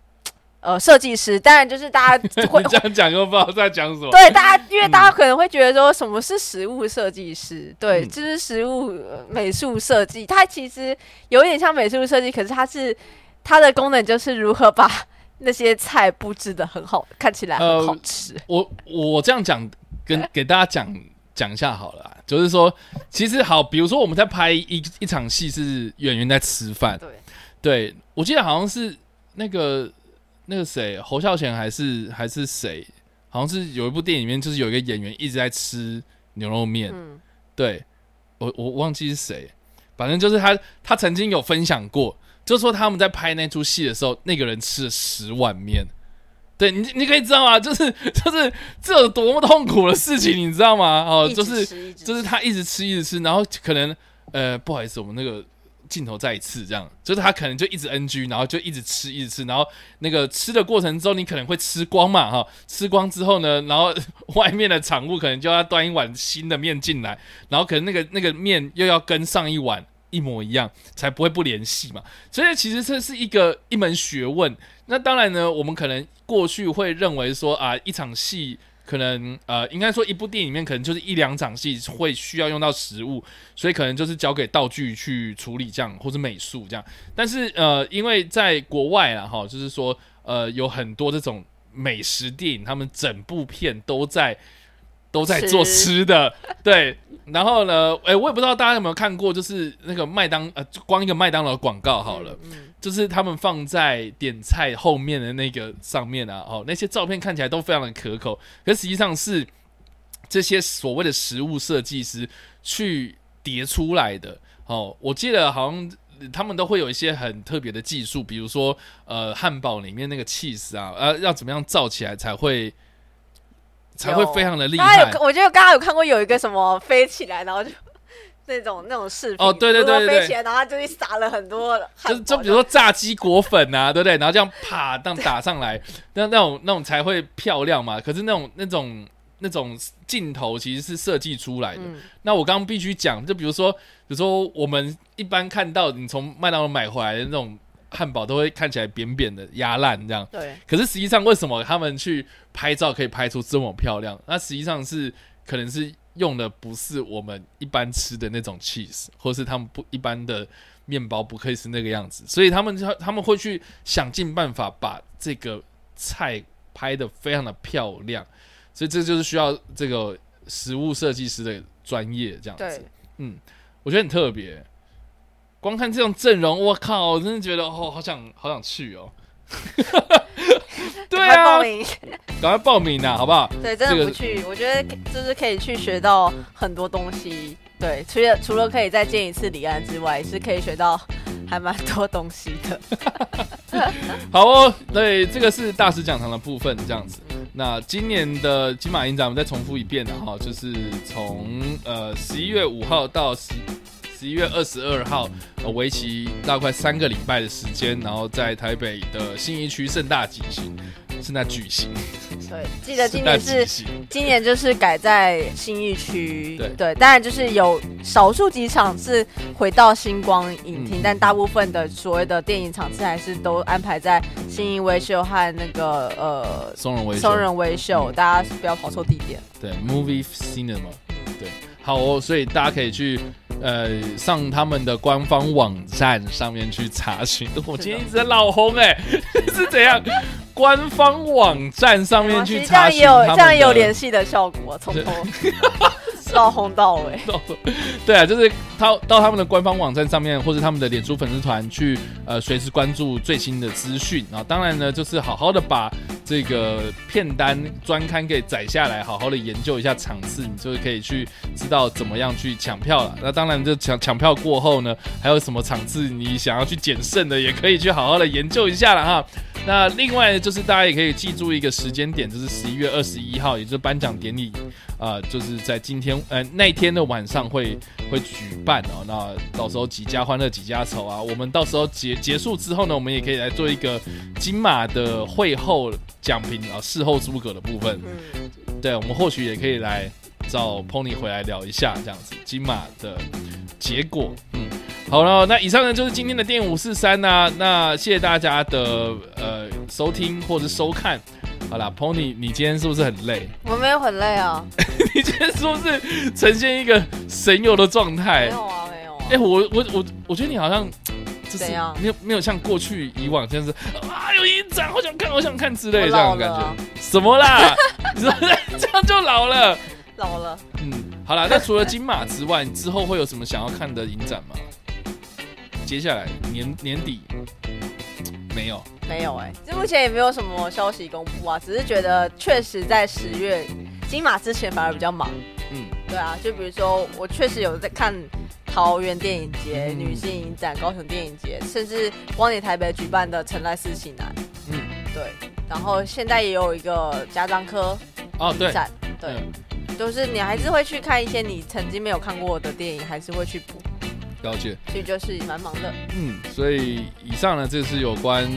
呃设计师。当然就是大家会 这样讲，又不知道在讲什么。对，大家因为大家可能会觉得说什么是食物设计师？对，就是食物美术设计，它其实有点像美术设计，可是它是。它的功能就是如何把那些菜布置的很好，看起来很好吃。我我这样讲，跟给大家讲讲一下好了，就是说，其实好，比如说我们在拍一一场戏，是演员在吃饭，对，对我记得好像是那个那个谁，侯孝贤还是还是谁，好像是有一部电影里面，就是有一个演员一直在吃牛肉面，嗯，对我我忘记是谁，反正就是他他曾经有分享过。就说他们在拍那出戏的时候，那个人吃了十碗面，对你，你可以知道吗？就是 就是这有多么痛苦的事情，你知道吗？哦，就是就是他一直吃一直吃，然后可能呃不好意思，我们那个镜头再一次这样，就是他可能就一直 NG，然后就一直吃一直吃，然后那个吃的过程中，你可能会吃光嘛哈，吃光之后呢，然后外面的场务可能就要端一碗新的面进来，然后可能那个那个面又要跟上一碗。一模一样才不会不联系嘛，所以其实这是一个一门学问。那当然呢，我们可能过去会认为说啊，一场戏可能呃，应该说一部电影里面可能就是一两场戏会需要用到食物，所以可能就是交给道具去处理这样，或者美术这样。但是呃，因为在国外啊，哈，就是说呃，有很多这种美食电影，他们整部片都在。都在做吃。的，对，然后呢，哎，我也不知道大家有没有看过，就是那个麦当呃，光一个麦当劳广告好了，就是他们放在点菜后面的那个上面啊，哦，那些照片看起来都非常的可口，可实际上是这些所谓的食物设计师去叠出来的。哦，我记得好像他们都会有一些很特别的技术，比如说呃，汉堡里面那个 cheese 啊，呃，要怎么样造起来才会。才会非常的厉害。有，我觉得刚刚有看过有一个什么飞起来，然后就那种那种视频。哦，对对对对，飞起来，然后就会撒了很多。就就比如说炸鸡裹粉啊，对不对？然后这样啪，这样打上来，那那种那种才会漂亮嘛。可是那种那种那种镜头其实是设计出来的。那我刚刚必须讲，就比如说，比如说我们一般看到你从麦当劳买回来的那种。汉堡都会看起来扁扁的、压烂这样。对。可是实际上，为什么他们去拍照可以拍出这么漂亮？那实际上是可能是用的不是我们一般吃的那种 cheese，或是他们不一般的面包不可以是那个样子，所以他们他他们会去想尽办法把这个菜拍的非常的漂亮，所以这就是需要这个食物设计师的专业这样子。嗯，我觉得很特别。光看这种阵容，我靠，我真的觉得哦，好想好想去哦。对啊，报名，赶快报名呐，好不好？对，真的不去，我觉得就是可以去学到很多东西。对，除了除了可以再见一次李安之外，是可以学到还蛮多东西的。好哦，对，这个是大师讲堂的部分，这样子。那今年的金马影展，我们再重复一遍的哈，就是从呃十一月五号到十。十一月二十二号，呃，为期大概三个礼拜的时间，然后在台北的信义区盛大举行，盛大举行。对，记得今年是今年就是改在新义区。对对，当然就是有少数几场是回到星光影厅，但大部分的所谓的电影场次还是都安排在新义微秀和那个呃松仁微松仁微秀，大家不要跑错地点。对，Movie Cinema。对，好哦，所以大家可以去。呃，上他们的官方网站上面去查询。我今天一直在老红哎，是怎样？官方网站上面去查询，这样也有这样也有联系的效果，从头。到红到尾，对啊，就是他到他们的官方网站上面，或者他们的脸书粉丝团去，呃，随时关注最新的资讯啊。当然呢，就是好好的把这个片单专刊给载下来，好好的研究一下场次，你就可以去知道怎么样去抢票了。那当然，这抢抢票过后呢，还有什么场次你想要去减剩的，也可以去好好的研究一下了哈。那另外就是大家也可以记住一个时间点，就是十一月二十一号，也就是颁奖典礼。啊，就是在今天，呃，那天的晚上会会举办哦。那到时候几家欢乐几家愁啊。我们到时候结结束之后呢，我们也可以来做一个金马的会后讲评啊，事后诸葛的部分。嗯，对，我们或许也可以来找 Pony 回来聊一下这样子金马的结果。嗯，好了，那以上呢就是今天的电影五四三呐。那谢谢大家的呃收听或者收看。好啦，Pony，你今天是不是很累？我没有很累啊。你今天是不是呈现一个神游的状态？没有啊，没有。哎，我我我，我觉得你好像 就是？没有没有像过去以往这样子啊，有影展，好想看，好想看之类这样的感觉。什么啦？你说 这样就老了？老了。嗯，好了，那除了金马之外，你之后会有什么想要看的影展吗？接下来年年底。没有，没有哎，这目前也没有什么消息公布啊，只是觉得确实在十月金马之前反而比较忙。嗯，对啊，就比如说我确实有在看桃园电影节、女性影展、高雄电影节，甚至光年台北举办的陈来四喜男。嗯，对，然后现在也有一个家章科哦，对，对，就是你还是会去看一些你曾经没有看过的电影，还是会去补。了解，所以就是蛮忙的。嗯，所以以上呢，这是有关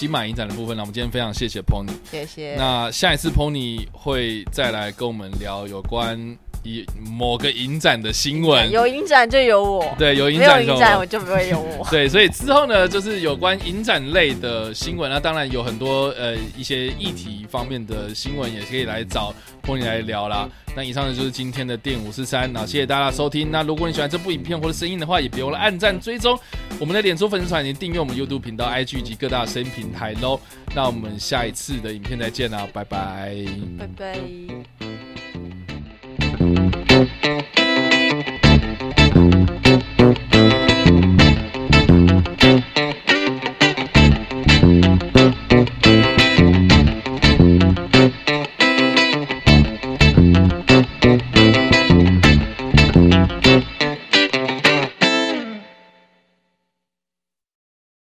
金马影展的部分。那我们今天非常谢谢 Pony，谢谢。那下一次 Pony 会再来跟我们聊有关。以某个影展的新闻，有影展就有我，对，有影展有影展我就不会有我，对，所以之后呢，就是有关影展类的新闻，那当然有很多呃一些议题方面的新闻，也可以来找 Pony 来聊啦。那以上呢就是今天的电五四三，那谢谢大家收听。那如果你喜欢这部影片或者声音的话，也别忘了按赞、追踪我们的脸书粉丝团，以及订阅我们 YouTube 频道、IG 以及各大声音平台喽。那我们下一次的影片再见啦，拜拜，拜拜。thank you